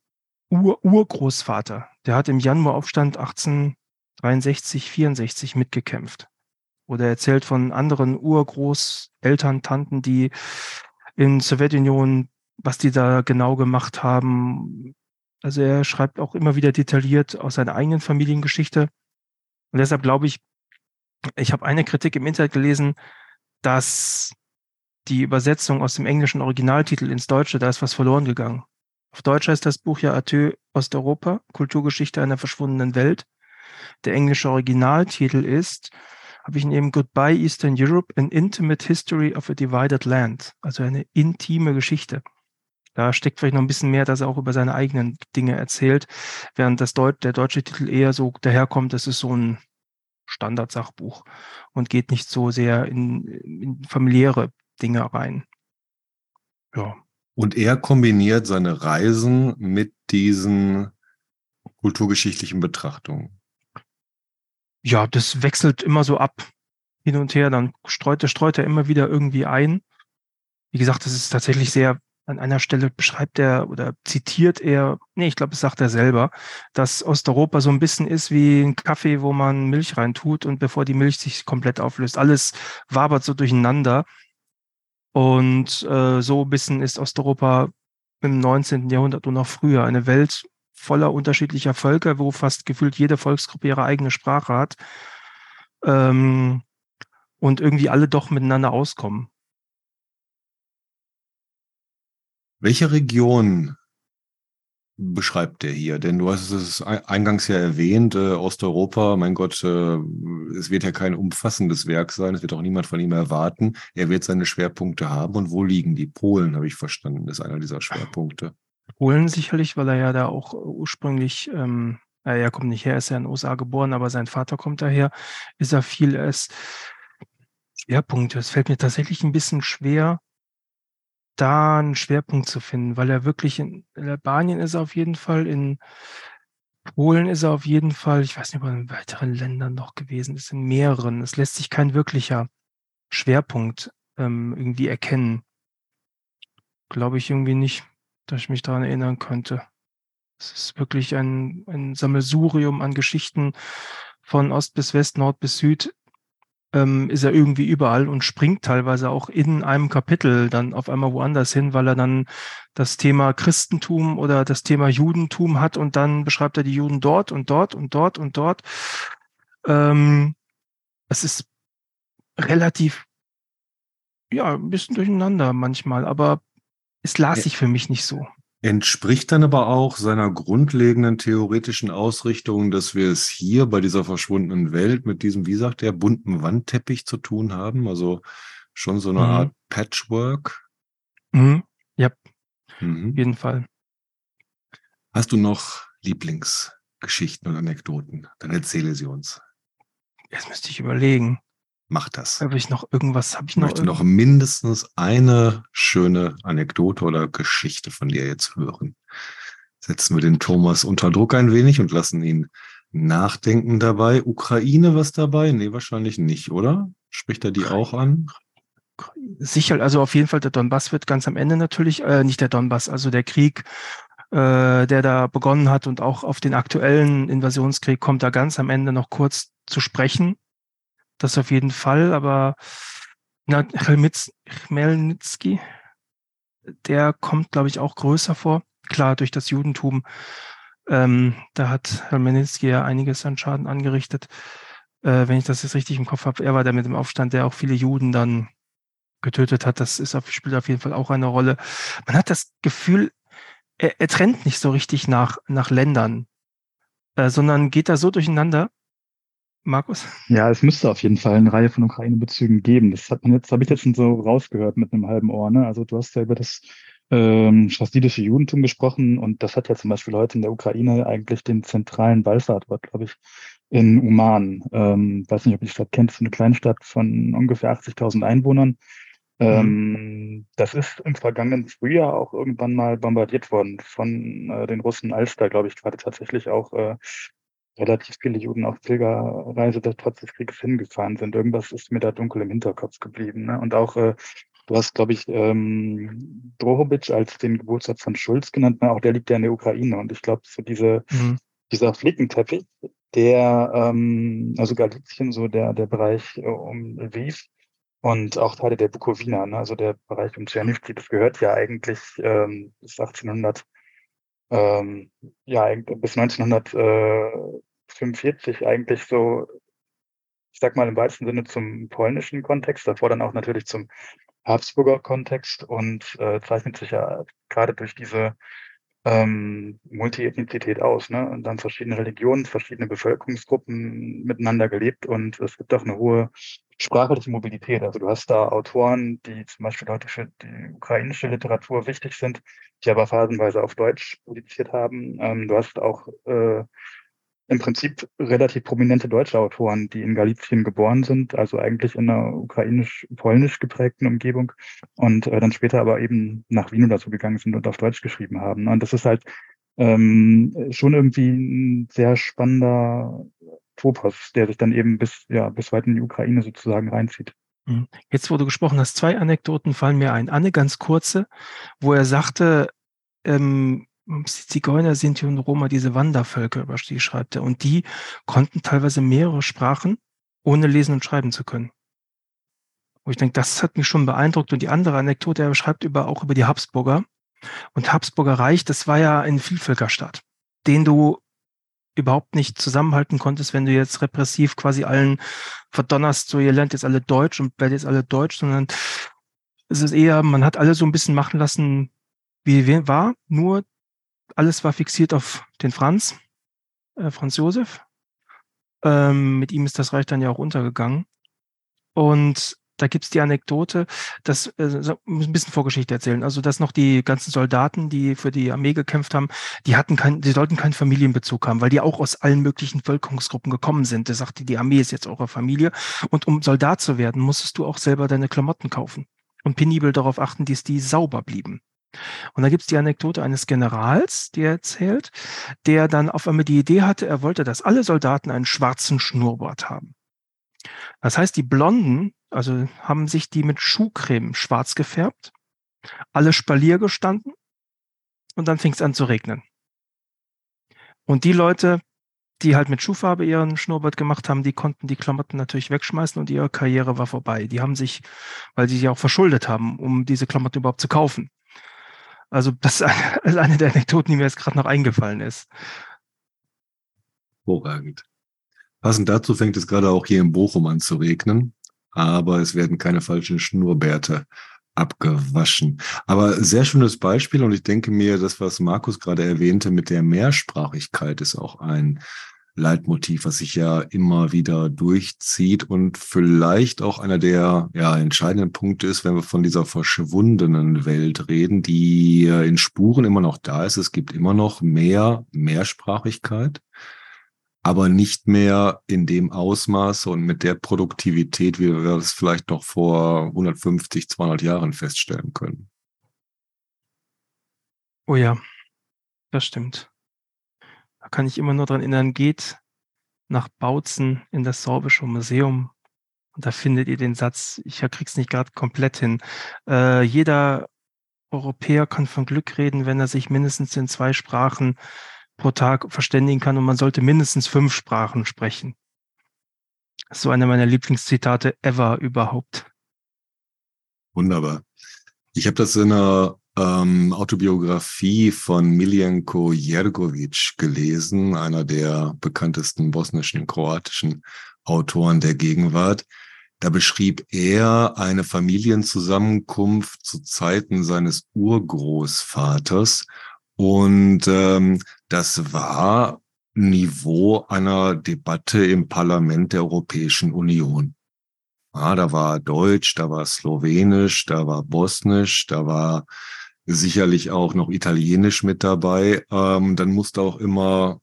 Ur Urgroßvater, der hat im Januaraufstand 1863, 64 mitgekämpft. Oder erzählt von anderen Urgroßeltern, Tanten, die in Sowjetunion, was die da genau gemacht haben. Also er schreibt auch immer wieder detailliert aus seiner eigenen Familiengeschichte. Und deshalb glaube ich, ich habe eine Kritik im Internet gelesen, dass die Übersetzung aus dem englischen Originaltitel ins Deutsche, da ist was verloren gegangen. Auf Deutsch heißt das Buch ja Atö Osteuropa, Kulturgeschichte einer verschwundenen Welt. Der englische Originaltitel ist habe ich neben Goodbye Eastern Europe an Intimate History of a Divided Land, also eine intime Geschichte. Da steckt vielleicht noch ein bisschen mehr, dass er auch über seine eigenen Dinge erzählt, während das Deut der deutsche Titel eher so daherkommt, das ist so ein Standardsachbuch und geht nicht so sehr in, in familiäre Dinge rein. Ja. Und er kombiniert seine Reisen mit diesen kulturgeschichtlichen Betrachtungen ja, das wechselt immer so ab, hin und her. Dann streut, streut er immer wieder irgendwie ein. Wie gesagt, das ist tatsächlich sehr, an einer Stelle beschreibt er oder zitiert er, nee, ich glaube, das sagt er selber, dass Osteuropa so ein bisschen ist wie ein Kaffee, wo man Milch reintut und bevor die Milch sich komplett auflöst. Alles wabert so durcheinander. Und äh, so ein bisschen ist Osteuropa im 19. Jahrhundert und noch früher eine Welt, voller unterschiedlicher Völker, wo fast gefühlt jede Volksgruppe ihre eigene Sprache hat ähm, und irgendwie alle doch miteinander auskommen. Welche Region beschreibt der hier? Denn du hast es eingangs ja erwähnt, äh, Osteuropa, mein Gott, äh, es wird ja kein umfassendes Werk sein, es wird auch niemand von ihm erwarten. Er wird seine Schwerpunkte haben. Und wo liegen die? Polen, habe ich verstanden, ist einer dieser Schwerpunkte. Polen sicherlich, weil er ja da auch ursprünglich ähm, äh, er kommt nicht her, ist ja in den USA geboren, aber sein Vater kommt daher, ist er viel es Schwerpunkt. Es fällt mir tatsächlich ein bisschen schwer, da einen Schwerpunkt zu finden, weil er wirklich in, Albanien ist er auf jeden Fall, in Polen ist er auf jeden Fall, ich weiß nicht, ob er in weiteren Ländern noch gewesen ist, in mehreren. Es lässt sich kein wirklicher Schwerpunkt ähm, irgendwie erkennen. Glaube ich irgendwie nicht, dass ich mich daran erinnern könnte. Es ist wirklich ein, ein Sammelsurium an Geschichten von Ost bis West, Nord bis Süd. Ähm, ist er irgendwie überall und springt teilweise auch in einem Kapitel dann auf einmal woanders hin, weil er dann das Thema Christentum oder das Thema Judentum hat und dann beschreibt er die Juden dort und dort und dort und dort. Ähm, es ist relativ, ja, ein bisschen durcheinander manchmal, aber es las sich für mich nicht so. Entspricht dann aber auch seiner grundlegenden theoretischen Ausrichtung, dass wir es hier bei dieser verschwundenen Welt mit diesem, wie sagt er, bunten Wandteppich zu tun haben? Also schon so eine mhm. Art Patchwork? Mhm. Ja, mhm. auf jeden Fall. Hast du noch Lieblingsgeschichten und Anekdoten? Dann erzähle sie uns. Jetzt müsste ich überlegen. Mach das. Habe ich noch irgendwas? Habe ich, ich noch möchte noch mindestens eine schöne Anekdote oder Geschichte von dir jetzt hören. Setzen wir den Thomas unter Druck ein wenig und lassen ihn nachdenken dabei. Ukraine was dabei? Nee, wahrscheinlich nicht, oder? Spricht er die auch an? Sicher, also auf jeden Fall der Donbass wird ganz am Ende natürlich, äh, nicht der Donbass, also der Krieg, äh, der da begonnen hat und auch auf den aktuellen Invasionskrieg kommt da ganz am Ende noch kurz zu sprechen. Das auf jeden Fall, aber na, Chmelnitsky, der kommt, glaube ich, auch größer vor. Klar, durch das Judentum. Ähm, da hat Chmelnitsky ja einiges an Schaden angerichtet. Äh, wenn ich das jetzt richtig im Kopf habe, er war der mit dem Aufstand, der auch viele Juden dann getötet hat. Das ist auf, spielt auf jeden Fall auch eine Rolle. Man hat das Gefühl, er, er trennt nicht so richtig nach, nach Ländern, äh, sondern geht da so durcheinander, Markus? Ja, es müsste auf jeden Fall eine Reihe von Ukraine-Bezügen geben. Das hat man jetzt, habe ich jetzt schon so rausgehört mit einem halben Ohr. Ne? Also du hast ja über das ähm, chasidische Judentum gesprochen und das hat ja zum Beispiel heute in der Ukraine eigentlich den zentralen Wallfahrtort, glaube ich, in Uman. Ähm, weiß nicht, ob ihr die Stadt kennt, eine kleine Stadt von ungefähr 80.000 Einwohnern. Ähm, mhm. Das ist im vergangenen Frühjahr auch irgendwann mal bombardiert worden von äh, den Russen, als da, glaube ich, gerade tatsächlich auch äh, relativ viele Juden auf Pilgerreise da trotz des Krieges hingefahren sind. Irgendwas ist mir da dunkel im Hinterkopf geblieben. Ne? Und auch, äh, du hast, glaube ich, ähm, Drohobic als den Geburtstag von Schulz genannt. Ne? Auch der liegt ja in der Ukraine. Und ich glaube, so diese, mhm. dieser Flickenteppich, der, ähm, also Galizien, so der, der Bereich äh, um Lviv und auch Teile der Bukowina, ne? also der Bereich um Tschernivtsi, das gehört ja eigentlich ähm, bis 1800 ähm, ja, bis 1945 eigentlich so, ich sag mal im weitesten Sinne zum polnischen Kontext, davor dann auch natürlich zum Habsburger Kontext und äh, zeichnet sich ja gerade durch diese ähm, Multiethnizität aus, ne? Und dann verschiedene Religionen, verschiedene Bevölkerungsgruppen miteinander gelebt und es gibt auch eine hohe sprachliche Mobilität. Also du hast da Autoren, die zum Beispiel heute für die ukrainische Literatur wichtig sind, die aber phasenweise auf Deutsch publiziert haben. Ähm, du hast auch äh, im Prinzip relativ prominente deutsche Autoren, die in Galizien geboren sind, also eigentlich in einer ukrainisch-polnisch geprägten Umgebung und äh, dann später aber eben nach Wien oder so gegangen sind und auf Deutsch geschrieben haben. Und das ist halt ähm, schon irgendwie ein sehr spannender Topos, der sich dann eben bis, ja, bis weit in die Ukraine sozusagen reinzieht. Mhm. Jetzt, wo du gesprochen hast, zwei Anekdoten fallen mir ein. Eine ganz kurze, wo er sagte, ähm, Zigeuner, Sinti und Roma, diese Wandervölker, über die schreibt er. Und die konnten teilweise mehrere Sprachen, ohne lesen und schreiben zu können. Wo ich denke, das hat mich schon beeindruckt. Und die andere Anekdote, er schreibt über, auch über die Habsburger. Und Habsburger Reich, das war ja ein Vielvölkerstaat, den du überhaupt nicht zusammenhalten konntest, wenn du jetzt repressiv quasi allen verdonnerst, so ihr lernt jetzt alle Deutsch und werdet jetzt alle Deutsch, sondern es ist eher, man hat alle so ein bisschen machen lassen, wie war, nur alles war fixiert auf den Franz, äh, Franz Josef. Ähm, mit ihm ist das Reich dann ja auch untergegangen. Und da gibt's die Anekdote, dass, äh, ein bisschen Vorgeschichte erzählen, also dass noch die ganzen Soldaten, die für die Armee gekämpft haben, die hatten kein, die sollten keinen Familienbezug haben, weil die auch aus allen möglichen Völkerungsgruppen gekommen sind. Der sagte, die Armee ist jetzt eure Familie. Und um Soldat zu werden, musstest du auch selber deine Klamotten kaufen und penibel darauf achten, dass die sauber blieben. Und da gibt's die Anekdote eines Generals, der erzählt, der dann auf einmal die Idee hatte, er wollte, dass alle Soldaten einen schwarzen Schnurrbart haben. Das heißt, die Blonden, also haben sich die mit Schuhcreme schwarz gefärbt, alle Spalier gestanden und dann fing es an zu regnen. Und die Leute, die halt mit Schuhfarbe ihren Schnurrbart gemacht haben, die konnten die Klamotten natürlich wegschmeißen und ihre Karriere war vorbei. Die haben sich, weil sie sich auch verschuldet haben, um diese Klamotten überhaupt zu kaufen. Also das ist eine der Anekdoten, die mir jetzt gerade noch eingefallen ist. Hervorragend. Passend dazu fängt es gerade auch hier in Bochum an zu regnen, aber es werden keine falschen Schnurrbärte abgewaschen. Aber sehr schönes Beispiel und ich denke mir, das, was Markus gerade erwähnte mit der Mehrsprachigkeit, ist auch ein Leitmotiv, was sich ja immer wieder durchzieht und vielleicht auch einer der ja, entscheidenden Punkte ist, wenn wir von dieser verschwundenen Welt reden, die in Spuren immer noch da ist. Es gibt immer noch mehr Mehrsprachigkeit, aber nicht mehr in dem Ausmaße und mit der Produktivität, wie wir das vielleicht noch vor 150, 200 Jahren feststellen können. Oh ja, das stimmt. Kann ich immer nur dran erinnern, geht nach Bautzen in das Sorbische Museum und da findet ihr den Satz, ich krieg's nicht gerade komplett hin. Äh, jeder Europäer kann von Glück reden, wenn er sich mindestens in zwei Sprachen pro Tag verständigen kann und man sollte mindestens fünf Sprachen sprechen. Das ist so einer meiner Lieblingszitate ever überhaupt. Wunderbar. Ich habe das in einer ähm, Autobiografie von Miljenko Jergovic gelesen, einer der bekanntesten bosnischen, kroatischen Autoren der Gegenwart. Da beschrieb er eine Familienzusammenkunft zu Zeiten seines Urgroßvaters. Und ähm, das war Niveau einer Debatte im Parlament der Europäischen Union. Ja, da war Deutsch, da war Slowenisch, da war Bosnisch, da war sicherlich auch noch Italienisch mit dabei. Ähm, dann musste auch immer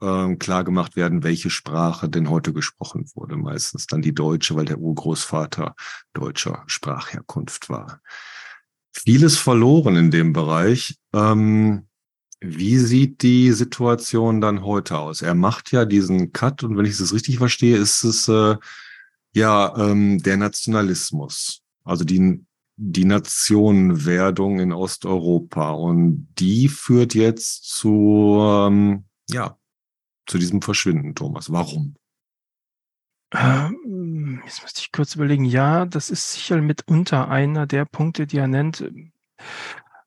ähm, klar gemacht werden, welche Sprache denn heute gesprochen wurde. Meistens dann die deutsche, weil der Urgroßvater deutscher Sprachherkunft war. Vieles verloren in dem Bereich. Ähm, wie sieht die Situation dann heute aus? Er macht ja diesen Cut und wenn ich es richtig verstehe, ist es äh, ja ähm, der Nationalismus. Also die die Nationenwerdung in Osteuropa. Und die führt jetzt zu, ähm, ja, zu diesem Verschwinden, Thomas. Warum? Ähm, jetzt müsste ich kurz überlegen. Ja, das ist sicher mitunter einer der Punkte, die er nennt.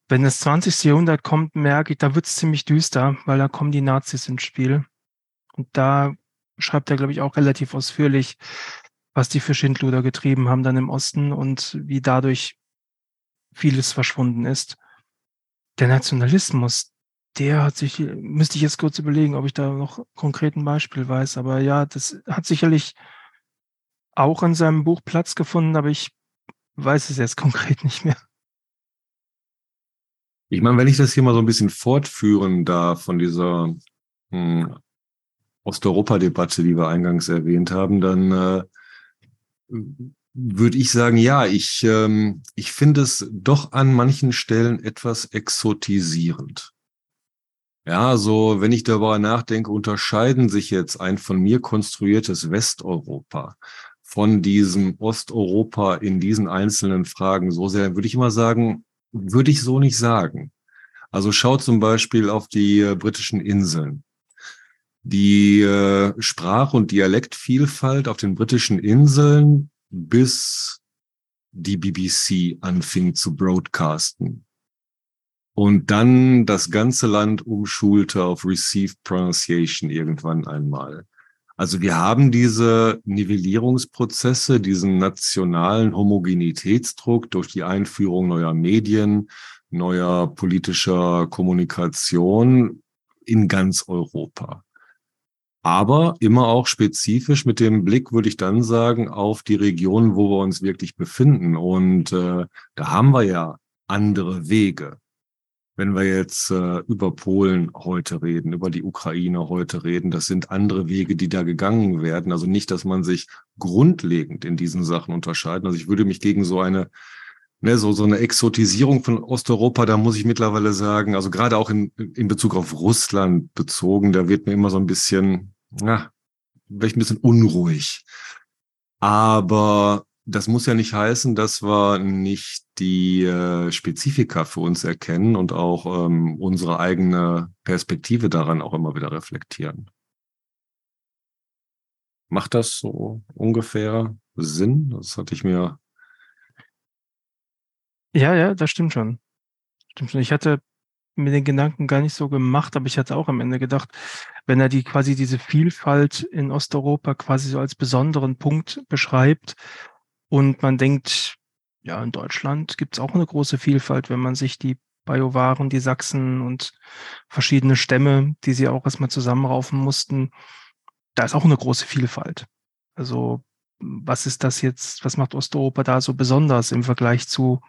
Wenn das 20. Jahrhundert kommt, merke ich, da wird es ziemlich düster, weil da kommen die Nazis ins Spiel. Und da schreibt er, glaube ich, auch relativ ausführlich, was die für Schindluder getrieben haben dann im Osten und wie dadurch vieles verschwunden ist. Der Nationalismus, der hat sich, müsste ich jetzt kurz überlegen, ob ich da noch konkret ein Beispiel weiß, aber ja, das hat sicherlich auch in seinem Buch Platz gefunden, aber ich weiß es jetzt konkret nicht mehr. Ich meine, wenn ich das hier mal so ein bisschen fortführen darf von dieser hm, Osteuropa-Debatte, die wir eingangs erwähnt haben, dann äh, würde ich sagen, ja, ich, ähm, ich finde es doch an manchen Stellen etwas exotisierend. Ja, so wenn ich darüber nachdenke, unterscheiden sich jetzt ein von mir konstruiertes Westeuropa von diesem Osteuropa in diesen einzelnen Fragen so sehr, würde ich immer sagen, würde ich so nicht sagen. Also schau zum Beispiel auf die äh, britischen Inseln. Die äh, Sprach- und Dialektvielfalt auf den britischen Inseln bis die BBC anfing zu broadcasten und dann das ganze Land umschulte auf Received Pronunciation irgendwann einmal. Also wir haben diese Nivellierungsprozesse, diesen nationalen Homogenitätsdruck durch die Einführung neuer Medien, neuer politischer Kommunikation in ganz Europa. Aber immer auch spezifisch mit dem Blick, würde ich dann sagen, auf die Region, wo wir uns wirklich befinden. Und äh, da haben wir ja andere Wege. Wenn wir jetzt äh, über Polen heute reden, über die Ukraine heute reden, das sind andere Wege, die da gegangen werden. Also nicht, dass man sich grundlegend in diesen Sachen unterscheidet. Also ich würde mich gegen so eine ne, so, so eine Exotisierung von Osteuropa, da muss ich mittlerweile sagen, also gerade auch in, in Bezug auf Russland bezogen, da wird mir immer so ein bisschen, na, vielleicht ein bisschen unruhig. Aber das muss ja nicht heißen, dass wir nicht die äh, Spezifika für uns erkennen und auch ähm, unsere eigene Perspektive daran auch immer wieder reflektieren. Macht das so ungefähr Sinn? Das hatte ich mir. Ja, ja, das stimmt schon. Stimmt schon. Ich hatte mir den Gedanken gar nicht so gemacht, aber ich hatte auch am Ende gedacht, wenn er die quasi diese Vielfalt in Osteuropa quasi so als besonderen Punkt beschreibt und man denkt, ja, in Deutschland gibt es auch eine große Vielfalt, wenn man sich die Biowaren, die Sachsen und verschiedene Stämme, die sie auch erstmal zusammenraufen mussten, da ist auch eine große Vielfalt. Also was ist das jetzt, was macht Osteuropa da so besonders im Vergleich zu,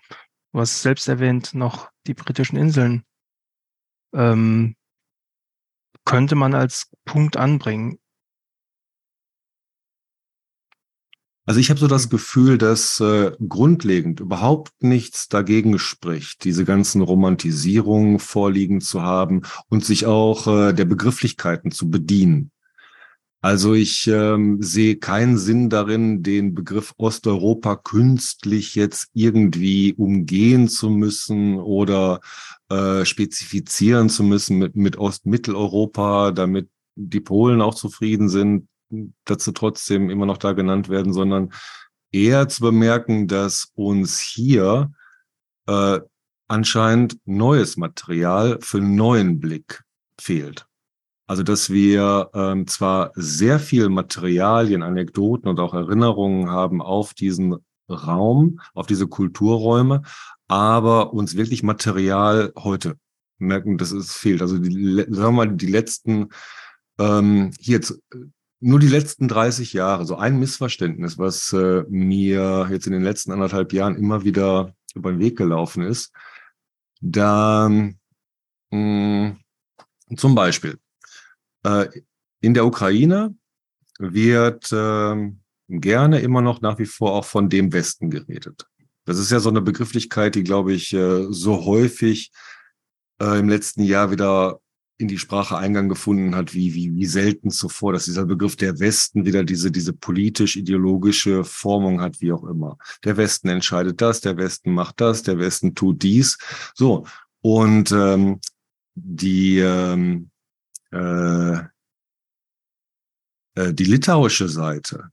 du hast selbst erwähnt, noch die britischen Inseln? Ähm, könnte man als Punkt anbringen. Also ich habe so das Gefühl, dass äh, grundlegend überhaupt nichts dagegen spricht, diese ganzen Romantisierungen vorliegen zu haben und sich auch äh, der Begrifflichkeiten zu bedienen. Also ich ähm, sehe keinen Sinn darin, den Begriff Osteuropa künstlich jetzt irgendwie umgehen zu müssen oder äh, spezifizieren zu müssen mit, mit Ostmitteleuropa, damit die Polen auch zufrieden sind, dazu trotzdem immer noch da genannt werden, sondern eher zu bemerken, dass uns hier äh, anscheinend neues Material für einen neuen Blick fehlt. Also, dass wir ähm, zwar sehr viel Materialien, Anekdoten und auch Erinnerungen haben auf diesen Raum, auf diese Kulturräume, aber uns wirklich Material heute merken, dass es fehlt. Also die, sagen wir mal, die letzten, ähm, hier jetzt, nur die letzten 30 Jahre, so ein Missverständnis, was äh, mir jetzt in den letzten anderthalb Jahren immer wieder über den Weg gelaufen ist. Da mh, hm, zum Beispiel, äh, in der Ukraine wird äh, gerne immer noch nach wie vor auch von dem Westen geredet. Das ist ja so eine Begrifflichkeit, die, glaube ich, äh, so häufig äh, im letzten Jahr wieder in die Sprache Eingang gefunden hat, wie, wie, wie selten zuvor, dass dieser Begriff der Westen wieder diese, diese politisch-ideologische Formung hat, wie auch immer. Der Westen entscheidet das, der Westen macht das, der Westen tut dies. So. Und ähm, die ähm, äh, äh, die litauische Seite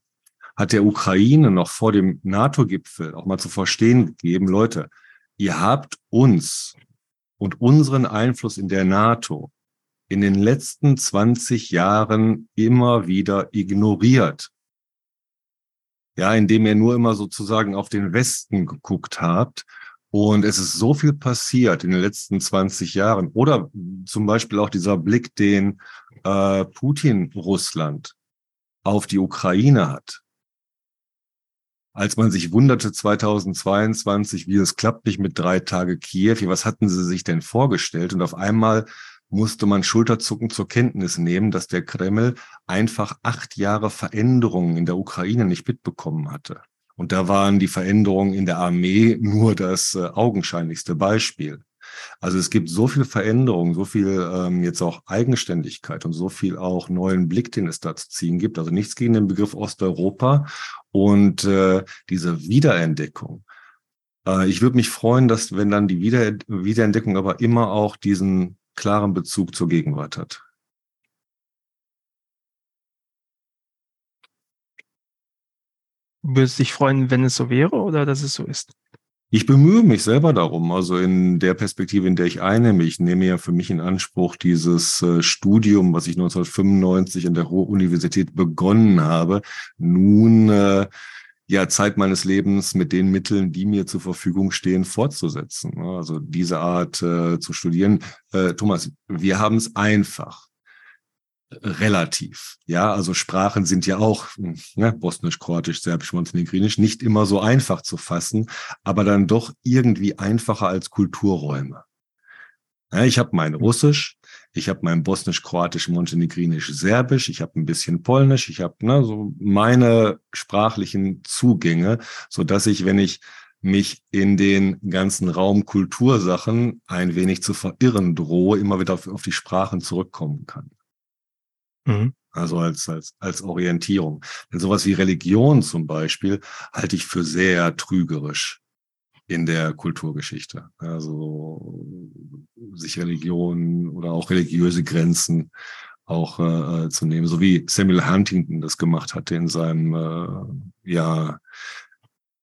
hat der Ukraine noch vor dem NATO-Gipfel auch mal zu verstehen gegeben, Leute, ihr habt uns und unseren Einfluss in der NATO in den letzten 20 Jahren immer wieder ignoriert. Ja, indem ihr nur immer sozusagen auf den Westen geguckt habt und es ist so viel passiert in den letzten 20 Jahren. Oder zum Beispiel auch dieser Blick, den äh, Putin Russland auf die Ukraine hat. Als man sich wunderte 2022, wie es klappt nicht mit drei Tage Kiew, was hatten sie sich denn vorgestellt? Und auf einmal musste man schulterzuckend zur Kenntnis nehmen, dass der Kreml einfach acht Jahre Veränderungen in der Ukraine nicht mitbekommen hatte. Und da waren die Veränderungen in der Armee nur das äh, augenscheinlichste Beispiel. Also es gibt so viel Veränderung, so viel ähm, jetzt auch Eigenständigkeit und so viel auch neuen Blick, den es da zu ziehen gibt. Also nichts gegen den Begriff Osteuropa und äh, diese Wiederentdeckung. Äh, ich würde mich freuen, dass wenn dann die Wieder Wiederentdeckung aber immer auch diesen klaren Bezug zur Gegenwart hat. Würdest dich freuen, wenn es so wäre oder dass es so ist? Ich bemühe mich selber darum, also in der Perspektive, in der ich einnehme. Ich nehme ja für mich in Anspruch dieses äh, Studium, was ich 1995 an der Ruhr-Universität begonnen habe, nun äh, ja Zeit meines Lebens mit den Mitteln, die mir zur Verfügung stehen, fortzusetzen. Also diese Art äh, zu studieren. Äh, Thomas, wir haben es einfach. Relativ. Ja, also Sprachen sind ja auch ne, bosnisch, kroatisch, serbisch, montenegrinisch nicht immer so einfach zu fassen, aber dann doch irgendwie einfacher als Kulturräume. Ja, ich habe mein Russisch, ich habe mein Bosnisch, Kroatisch, Montenegrinisch, Serbisch, ich habe ein bisschen Polnisch, ich habe ne, so meine sprachlichen Zugänge, so dass ich, wenn ich mich in den ganzen Raum Kultursachen ein wenig zu verirren drohe, immer wieder auf, auf die Sprachen zurückkommen kann. Mhm. Also als, als, als Orientierung. Denn sowas wie Religion zum Beispiel halte ich für sehr trügerisch in der Kulturgeschichte. Also sich Religion oder auch religiöse Grenzen auch äh, zu nehmen, so wie Samuel Huntington das gemacht hatte in seinem äh, ja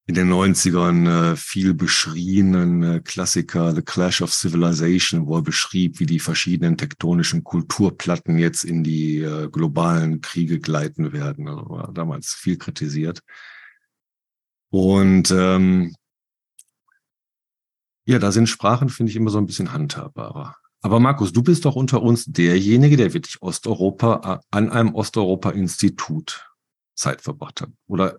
in den 90ern äh, viel beschriebenen äh, Klassiker The Clash of Civilization, wo er beschrieb, wie die verschiedenen tektonischen Kulturplatten jetzt in die äh, globalen Kriege gleiten werden. Also war damals viel kritisiert. Und ähm, ja, da sind Sprachen, finde ich, immer so ein bisschen handhabbarer. Aber Markus, du bist doch unter uns derjenige, der wirklich Osteuropa äh, an einem Osteuropa-Institut Zeit verbracht hat. Oder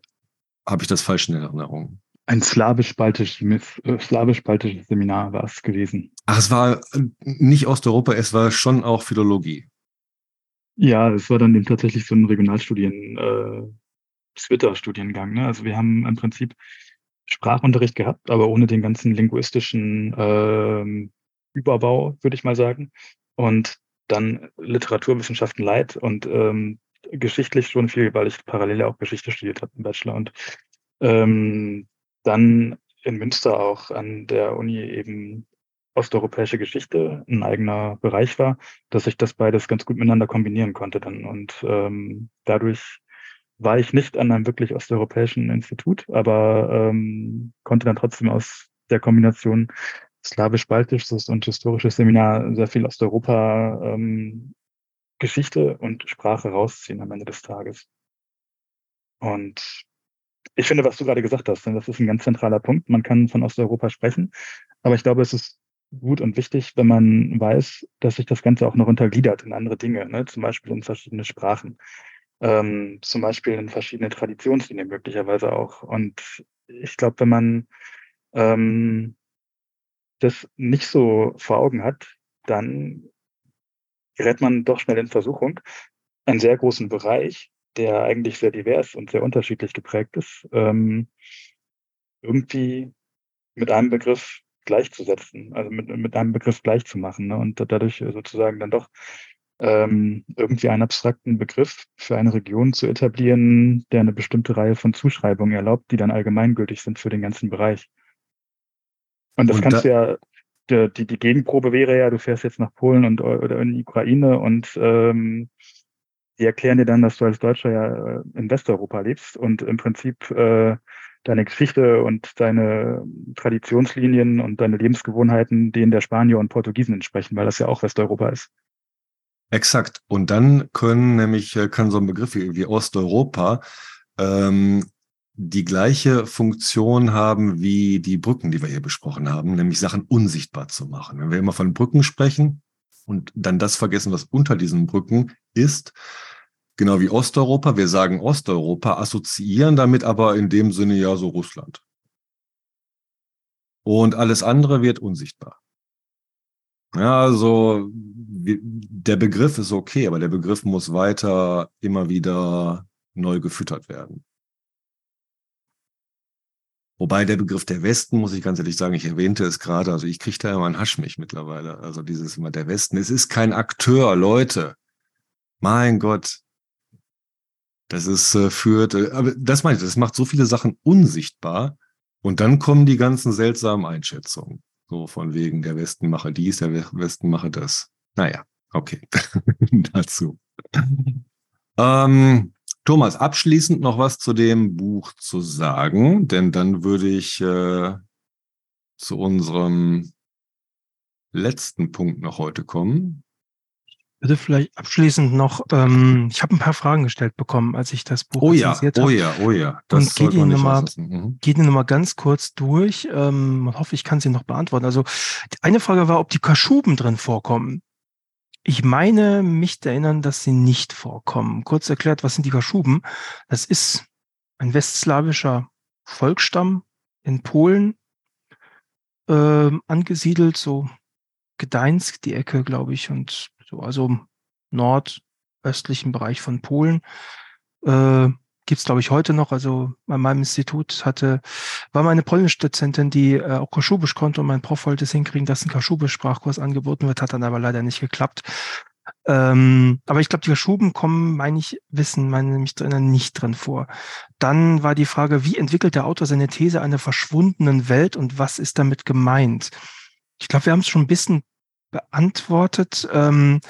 habe ich das falsch in Erinnerung? Ein slawisch-baltisches äh, slawisch Seminar war es gewesen. Ach, es war äh, nicht Osteuropa, es war schon auch Philologie. Ja, es war dann eben tatsächlich so ein Regionalstudien, äh, Twitter-Studiengang. Ne? Also wir haben im Prinzip Sprachunterricht gehabt, aber ohne den ganzen linguistischen äh, Überbau, würde ich mal sagen. Und dann Literaturwissenschaften Leit und ähm, geschichtlich schon viel, weil ich parallel auch Geschichte studiert habe im Bachelor und ähm, dann in Münster auch an der Uni eben osteuropäische Geschichte ein eigener Bereich war, dass ich das beides ganz gut miteinander kombinieren konnte dann. Und ähm, dadurch war ich nicht an einem wirklich osteuropäischen Institut, aber ähm, konnte dann trotzdem aus der Kombination slawisch-baltisches und historisches Seminar sehr viel Osteuropa ähm, Geschichte und Sprache rausziehen am Ende des Tages. Und ich finde, was du gerade gesagt hast, das ist ein ganz zentraler Punkt. Man kann von Osteuropa sprechen, aber ich glaube, es ist gut und wichtig, wenn man weiß, dass sich das Ganze auch noch untergliedert in andere Dinge, ne? zum Beispiel in verschiedene Sprachen, ähm, zum Beispiel in verschiedene Traditionslinien möglicherweise auch. Und ich glaube, wenn man ähm, das nicht so vor Augen hat, dann gerät man doch schnell in Versuchung, einen sehr großen Bereich, der eigentlich sehr divers und sehr unterschiedlich geprägt ist, ähm, irgendwie mit einem Begriff gleichzusetzen, also mit, mit einem Begriff gleichzumachen ne? und dadurch sozusagen dann doch ähm, irgendwie einen abstrakten Begriff für eine Region zu etablieren, der eine bestimmte Reihe von Zuschreibungen erlaubt, die dann allgemeingültig sind für den ganzen Bereich. Und das und kannst da, du ja die, die, die Gegenprobe wäre ja, du fährst jetzt nach Polen und oder in die Ukraine und ähm, die erklären dir dann, dass du als Deutscher ja äh, in Westeuropa lebst und im Prinzip äh, deine Geschichte und deine Traditionslinien und deine Lebensgewohnheiten denen der Spanier und Portugiesen entsprechen, weil das ja auch Westeuropa ist. Exakt. Und dann können nämlich, äh, kann so ein Begriff wie Osteuropa ähm, die gleiche Funktion haben wie die Brücken, die wir hier besprochen haben, nämlich Sachen unsichtbar zu machen. Wenn wir immer von Brücken sprechen und dann das vergessen, was unter diesen Brücken ist, genau wie Osteuropa, wir sagen Osteuropa, assoziieren damit aber in dem Sinne ja so Russland. Und alles andere wird unsichtbar. Ja, also der Begriff ist okay, aber der Begriff muss weiter immer wieder neu gefüttert werden. Wobei der Begriff der Westen, muss ich ganz ehrlich sagen, ich erwähnte es gerade, also ich kriege da immer ein Haschmich mittlerweile. Also dieses immer der Westen. Es ist kein Akteur, Leute. Mein Gott. Das ist äh, führt, äh, aber das meine ich, das macht so viele Sachen unsichtbar. Und dann kommen die ganzen seltsamen Einschätzungen. So von wegen, der Westen mache dies, der Westen mache das. Naja, okay. Dazu. ähm, Thomas, abschließend noch was zu dem Buch zu sagen, denn dann würde ich äh, zu unserem letzten Punkt noch heute kommen. Bitte vielleicht abschließend noch, ähm, ich habe ein paar Fragen gestellt bekommen, als ich das Buch oh ja, habe. Oh ja, oh ja, das Und geht Ihnen nochmal mhm. geht nochmal ganz kurz durch. Ähm, hoffe, ich kann sie noch beantworten. Also eine Frage war, ob die Kaschuben drin vorkommen. Ich meine, mich erinnern, dass sie nicht vorkommen. Kurz erklärt, was sind die Kaschuben? Das ist ein westslawischer Volksstamm in Polen äh, angesiedelt, so Gdańsk, die Ecke, glaube ich, und so, also nordöstlichen Bereich von Polen. Äh, Gibt es, glaube ich, heute noch. Also an meinem Institut hatte, war meine polnische Dozentin, die äh, auch Kaschubisch konnte und mein Prof wollte es hinkriegen, dass ein Kaschubisch-Sprachkurs angeboten wird, hat dann aber leider nicht geklappt. Ähm, aber ich glaube, die Kaschuben kommen, meine ich, wissen, meine mich drinnen nicht drin vor. Dann war die Frage, wie entwickelt der Autor seine These einer verschwundenen Welt und was ist damit gemeint? Ich glaube, wir haben es schon ein bisschen beantwortet. Ähm,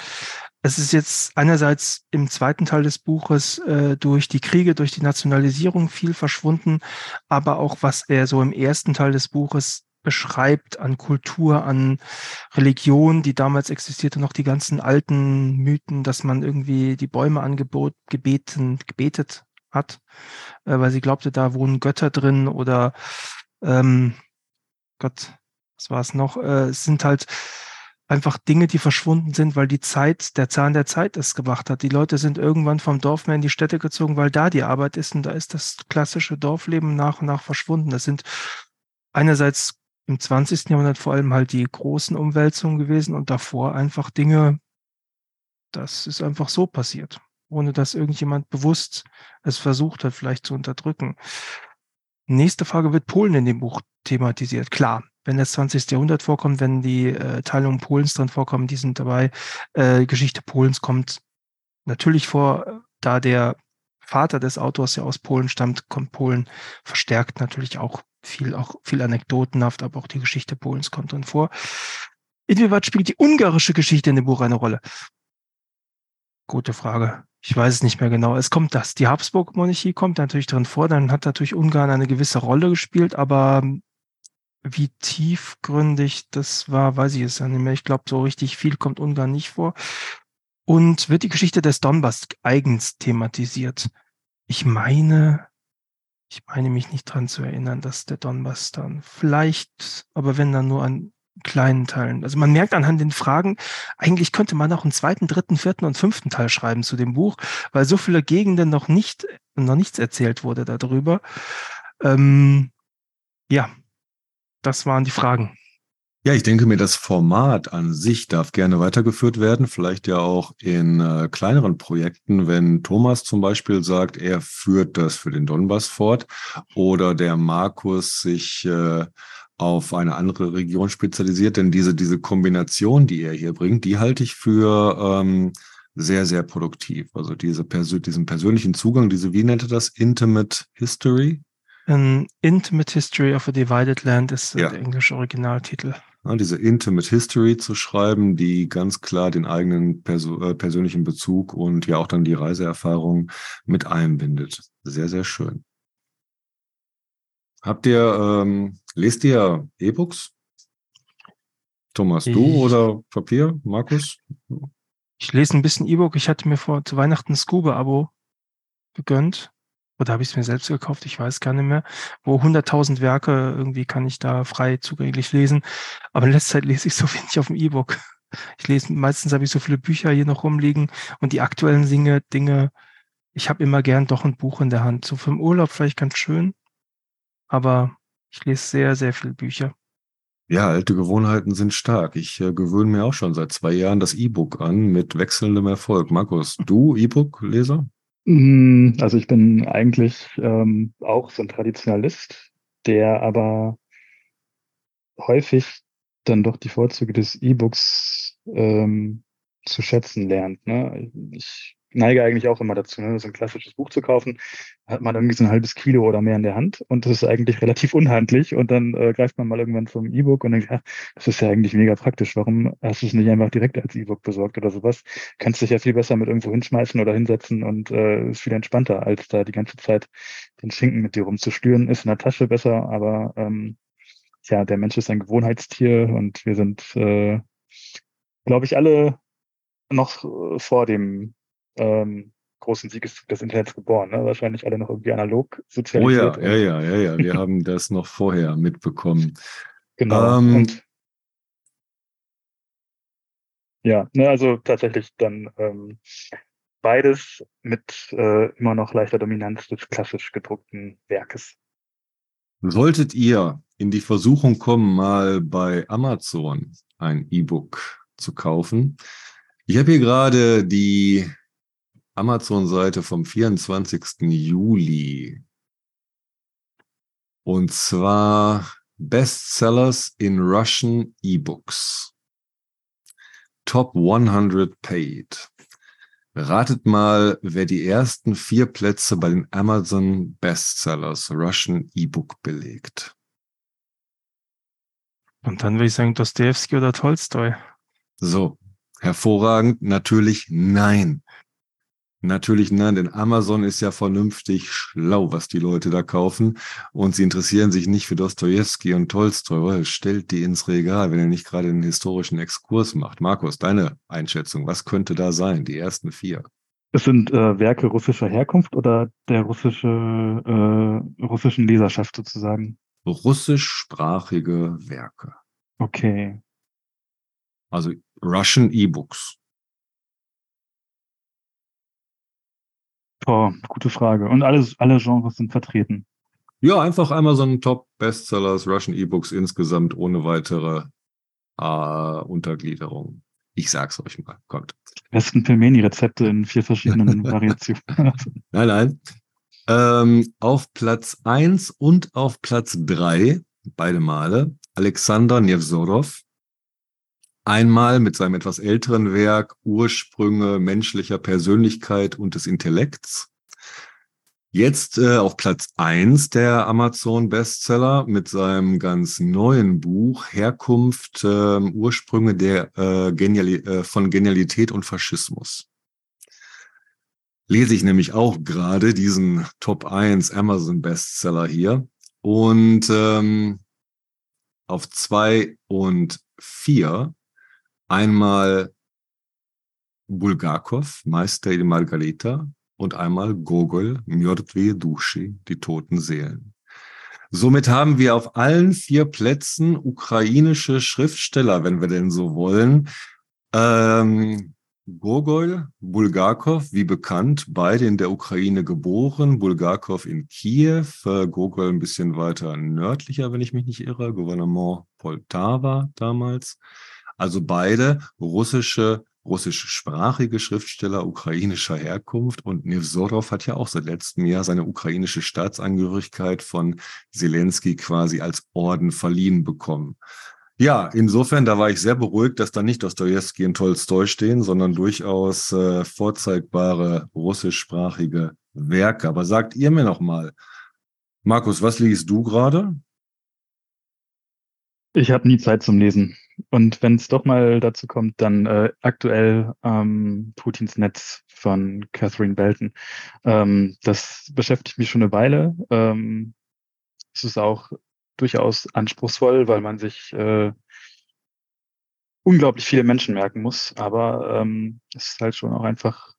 es ist jetzt einerseits im zweiten Teil des Buches äh, durch die Kriege, durch die Nationalisierung viel verschwunden, aber auch was er so im ersten Teil des Buches beschreibt an Kultur, an Religion, die damals existierte, noch die ganzen alten Mythen, dass man irgendwie die Bäume angebot, gebeten, gebetet hat, äh, weil sie glaubte, da wohnen Götter drin oder ähm, Gott, was war es noch? Äh, es sind halt einfach Dinge, die verschwunden sind, weil die Zeit, der Zahn der Zeit es gemacht hat. Die Leute sind irgendwann vom Dorf mehr in die Städte gezogen, weil da die Arbeit ist und da ist das klassische Dorfleben nach und nach verschwunden. Das sind einerseits im 20. Jahrhundert vor allem halt die großen Umwälzungen gewesen und davor einfach Dinge, das ist einfach so passiert, ohne dass irgendjemand bewusst es versucht hat, vielleicht zu unterdrücken. Nächste Frage wird Polen in dem Buch thematisiert. Klar, wenn das 20. Jahrhundert vorkommt, wenn die äh, Teilung Polens drin vorkommen, die sind dabei. Äh, Geschichte Polens kommt natürlich vor, da der Vater des Autors ja aus Polen stammt, kommt Polen verstärkt natürlich auch viel, auch viel anekdotenhaft, aber auch die Geschichte Polens kommt drin vor. Inwieweit spielt die ungarische Geschichte in dem Buch eine Rolle? Gute Frage. Ich weiß es nicht mehr genau. Es kommt das. Die Habsburg-Monarchie kommt natürlich drin vor. Dann hat natürlich Ungarn eine gewisse Rolle gespielt, aber wie tiefgründig das war, weiß ich es ja nicht mehr. Ich glaube, so richtig viel kommt Ungarn nicht vor. Und wird die Geschichte des Donbass eigens thematisiert. Ich meine, ich meine mich nicht dran zu erinnern, dass der Donbass dann vielleicht, aber wenn dann nur an kleinen Teilen. Also man merkt anhand den Fragen, eigentlich könnte man auch einen zweiten, dritten, vierten und fünften Teil schreiben zu dem Buch, weil so viele Gegenden noch nicht, noch nichts erzählt wurde darüber. Ähm, ja, das waren die Fragen. Ja, ich denke mir, das Format an sich darf gerne weitergeführt werden, vielleicht ja auch in äh, kleineren Projekten, wenn Thomas zum Beispiel sagt, er führt das für den Donbass fort oder der Markus sich äh, auf eine andere Region spezialisiert, denn diese, diese Kombination, die er hier bringt, die halte ich für ähm, sehr, sehr produktiv. Also diese Persö diesen persönlichen Zugang, diese, wie nennt er das, Intimate History? An Intimate History of a Divided Land ist ja. der englische Originaltitel. Ja, diese Intimate History zu schreiben, die ganz klar den eigenen Perso äh, persönlichen Bezug und ja auch dann die Reiseerfahrung mit einbindet. Sehr, sehr schön. Habt ihr, ähm, lest ihr E-Books? Thomas, du ich, oder Papier? Markus? Ich lese ein bisschen E-Book. Ich hatte mir vor zu Weihnachten ein Scuba-Abo gegönnt. Oder habe ich es mir selbst gekauft? Ich weiß gar nicht mehr. Wo 100.000 Werke irgendwie kann ich da frei zugänglich lesen. Aber in letzter Zeit lese ich so wenig auf dem E-Book. Ich lese, meistens habe ich so viele Bücher hier noch rumliegen und die aktuellen Dinge, Dinge, ich habe immer gern doch ein Buch in der Hand. So für den Urlaub vielleicht ganz schön. Aber ich lese sehr, sehr viele Bücher. Ja, alte Gewohnheiten sind stark. Ich äh, gewöhne mir auch schon seit zwei Jahren das E-Book an mit wechselndem Erfolg. Markus, du E-Book-Leser? Mm, also ich bin eigentlich ähm, auch so ein Traditionalist, der aber häufig dann doch die Vorzüge des E-Books ähm, zu schätzen lernt. Ne? Ich neige eigentlich auch immer dazu, ne, so ein klassisches Buch zu kaufen, hat man irgendwie so ein halbes Kilo oder mehr in der Hand und das ist eigentlich relativ unhandlich und dann äh, greift man mal irgendwann zum E-Book und denkt, ja, das ist ja eigentlich mega praktisch, warum hast du es nicht einfach direkt als E-Book besorgt oder sowas? Kannst dich ja viel besser mit irgendwo hinschmeißen oder hinsetzen und äh, ist viel entspannter, als da die ganze Zeit den Schinken mit dir rumzustüren. Ist in der Tasche besser, aber ähm, ja, der Mensch ist ein Gewohnheitstier und wir sind, äh, glaube ich, alle noch äh, vor dem ähm, großen Siegeszug des Internets geboren. Ne? Wahrscheinlich alle noch irgendwie analog sozialisiert. Oh ja, ja, ja, ja, ja. Wir haben das noch vorher mitbekommen. Genau. Ähm, und Ja, ne, also tatsächlich dann ähm, beides mit äh, immer noch leichter Dominanz des klassisch gedruckten Werkes. Solltet ihr in die Versuchung kommen, mal bei Amazon ein E-Book zu kaufen, ich habe hier gerade die Amazon-Seite vom 24. Juli. Und zwar Bestsellers in Russian E-Books. Top 100 Paid. Ratet mal, wer die ersten vier Plätze bei den Amazon Bestsellers Russian E-Book belegt. Und dann würde ich sagen Dostoevsky oder Tolstoi. So, hervorragend. Natürlich nein. Natürlich nein, denn Amazon ist ja vernünftig schlau, was die Leute da kaufen. Und sie interessieren sich nicht für Dostoevsky und Tolstoi, weil stellt die ins Regal, wenn er nicht gerade einen historischen Exkurs macht. Markus, deine Einschätzung, was könnte da sein, die ersten vier? Es sind äh, Werke russischer Herkunft oder der russische, äh, russischen Leserschaft sozusagen? Russischsprachige Werke. Okay. Also Russian E-Books. Boah, gute Frage. Und alles, alle Genres sind vertreten. Ja, einfach einmal so ein Top Bestsellers, Russian E-Books insgesamt ohne weitere äh, Untergliederung. Ich sag's euch mal, kommt. Besten Pelmeni-Rezepte in vier verschiedenen Variationen. nein, nein. Ähm, auf Platz eins und auf Platz drei beide Male, Alexander Nevzorov. Einmal mit seinem etwas älteren Werk Ursprünge menschlicher Persönlichkeit und des Intellekts. Jetzt äh, auf Platz eins der Amazon Bestseller mit seinem ganz neuen Buch Herkunft, äh, Ursprünge der, äh, Geniali äh, von Genialität und Faschismus. Lese ich nämlich auch gerade diesen Top 1 Amazon Bestseller hier. Und ähm, auf zwei und vier einmal Bulgakov, Meister die Margarita, und einmal Gogol, Mjordwe Dushi, die toten Seelen. Somit haben wir auf allen vier Plätzen ukrainische Schriftsteller, wenn wir denn so wollen. Ähm, Gogol, Bulgakov, wie bekannt, beide in der Ukraine geboren. Bulgakov in Kiew, äh, Gogol ein bisschen weiter nördlicher, wenn ich mich nicht irre, Gouvernement Poltava damals. Also beide russische russischsprachige Schriftsteller ukrainischer Herkunft und Nevzorov hat ja auch seit letztem Jahr seine ukrainische Staatsangehörigkeit von Zelensky quasi als Orden verliehen bekommen. Ja, insofern, da war ich sehr beruhigt, dass da nicht Dostoevsky und Tolstoi stehen, sondern durchaus äh, vorzeigbare russischsprachige Werke. Aber sagt ihr mir noch mal, Markus, was liest du gerade? Ich habe nie Zeit zum Lesen. Und wenn es doch mal dazu kommt, dann äh, aktuell ähm, Putins Netz von Catherine Belton. Ähm, das beschäftigt mich schon eine Weile. Ähm, es ist auch durchaus anspruchsvoll, weil man sich äh, unglaublich viele Menschen merken muss. Aber ähm, es ist halt schon auch einfach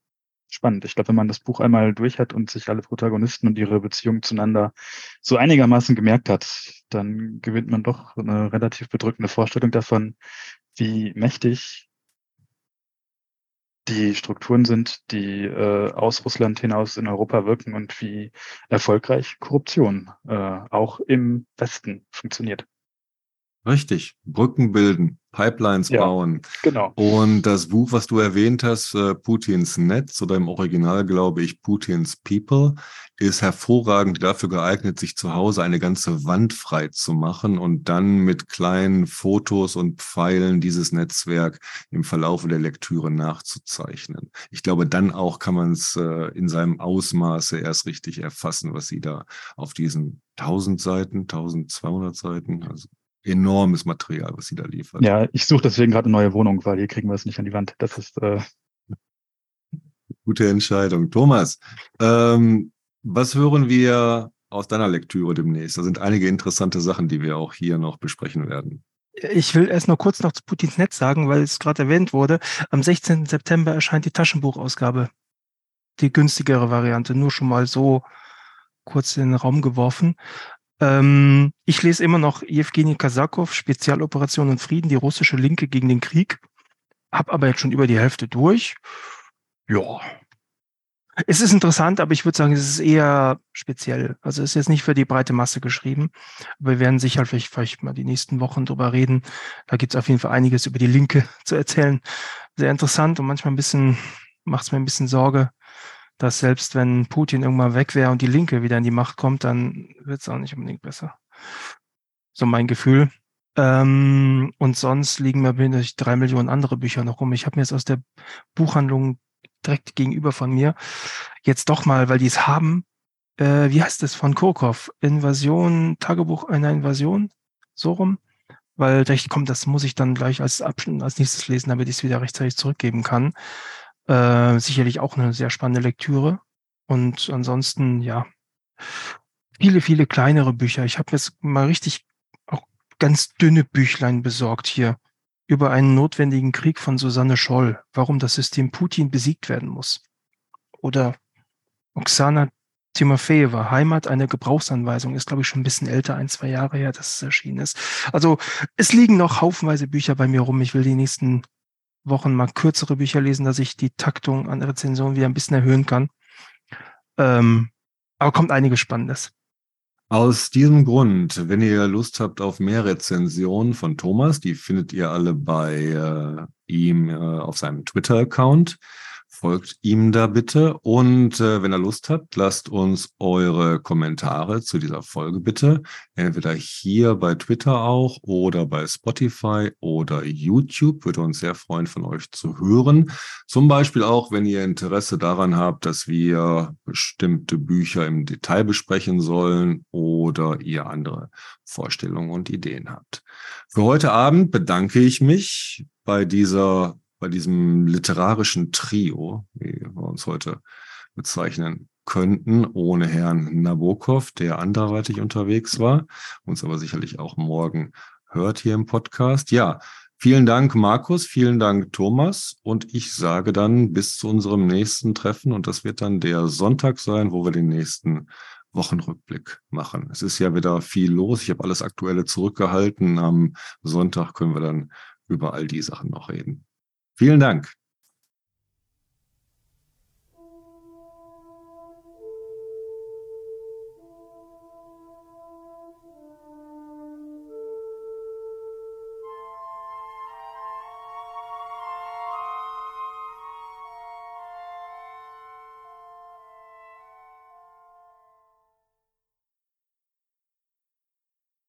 spannend. Ich glaube, wenn man das Buch einmal durch hat und sich alle Protagonisten und ihre Beziehungen zueinander so einigermaßen gemerkt hat, dann gewinnt man doch eine relativ bedrückende Vorstellung davon, wie mächtig die Strukturen sind, die äh, aus Russland hinaus in Europa wirken und wie erfolgreich Korruption äh, auch im Westen funktioniert. Richtig, Brücken bilden, Pipelines ja, bauen. Genau. Und das Buch, was du erwähnt hast, äh, Putins Netz oder im Original glaube ich Putins People, ist hervorragend dafür geeignet, sich zu Hause eine ganze Wand frei zu machen und dann mit kleinen Fotos und Pfeilen dieses Netzwerk im Verlaufe der Lektüre nachzuzeichnen. Ich glaube, dann auch kann man es äh, in seinem Ausmaße erst richtig erfassen, was sie da auf diesen 1000 Seiten, 1200 Seiten, also enormes Material, was sie da liefert. Ja, ich suche deswegen gerade eine neue Wohnung, weil hier kriegen wir es nicht an die Wand. Das ist äh gute Entscheidung. Thomas, ähm, was hören wir aus deiner Lektüre demnächst? Da sind einige interessante Sachen, die wir auch hier noch besprechen werden. Ich will erst noch kurz noch zu Putins Netz sagen, weil es gerade erwähnt wurde. Am 16. September erscheint die Taschenbuchausgabe. Die günstigere Variante, nur schon mal so kurz in den Raum geworfen. Ähm, ich lese immer noch Evgeny Kasakov, Spezialoperation und Frieden, die russische Linke gegen den Krieg. habe aber jetzt schon über die Hälfte durch. Ja. Es ist interessant, aber ich würde sagen, es ist eher speziell. Also es ist jetzt nicht für die breite Masse geschrieben. Aber wir werden sicher vielleicht, vielleicht mal die nächsten Wochen drüber reden. Da gibt es auf jeden Fall einiges über die Linke zu erzählen. Sehr interessant und manchmal ein bisschen, macht es mir ein bisschen Sorge, dass selbst wenn Putin irgendwann weg wäre und die Linke wieder in die Macht kommt, dann wird es auch nicht unbedingt besser. So mein Gefühl. Ähm, und sonst liegen mir natürlich drei Millionen andere Bücher noch rum. Ich habe mir jetzt aus der Buchhandlung direkt gegenüber von mir jetzt doch mal, weil die es haben, äh, wie heißt es von Kurkov? Invasion, Tagebuch einer Invasion, so rum. Weil recht kommt, das muss ich dann gleich als Abschnitt als nächstes lesen, damit ich es wieder rechtzeitig zurückgeben kann. Äh, sicherlich auch eine sehr spannende Lektüre. Und ansonsten, ja, viele, viele kleinere Bücher. Ich habe jetzt mal richtig ganz dünne Büchlein besorgt hier über einen notwendigen Krieg von Susanne Scholl, warum das System Putin besiegt werden muss. Oder Oksana Timofeeva, Heimat, eine Gebrauchsanweisung, ist, glaube ich, schon ein bisschen älter, ein, zwei Jahre her, dass es erschienen ist. Also es liegen noch haufenweise Bücher bei mir rum. Ich will die nächsten Wochen mal kürzere Bücher lesen, dass ich die Taktung an Rezensionen wieder ein bisschen erhöhen kann. Ähm, aber kommt einiges Spannendes. Aus diesem Grund, wenn ihr Lust habt auf mehr Rezensionen von Thomas, die findet ihr alle bei äh, ihm äh, auf seinem Twitter-Account. Folgt ihm da bitte. Und äh, wenn ihr Lust habt, lasst uns eure Kommentare zu dieser Folge bitte. Entweder hier bei Twitter auch oder bei Spotify oder YouTube. Würde uns sehr freuen, von euch zu hören. Zum Beispiel auch, wenn ihr Interesse daran habt, dass wir bestimmte Bücher im Detail besprechen sollen oder ihr andere Vorstellungen und Ideen habt. Für heute Abend bedanke ich mich bei dieser bei diesem literarischen Trio, wie wir uns heute bezeichnen könnten, ohne Herrn Nabokov, der anderweitig unterwegs war, uns aber sicherlich auch morgen hört hier im Podcast. Ja, vielen Dank, Markus, vielen Dank, Thomas. Und ich sage dann bis zu unserem nächsten Treffen. Und das wird dann der Sonntag sein, wo wir den nächsten Wochenrückblick machen. Es ist ja wieder viel los. Ich habe alles Aktuelle zurückgehalten. Am Sonntag können wir dann über all die Sachen noch reden. Vielen Dank.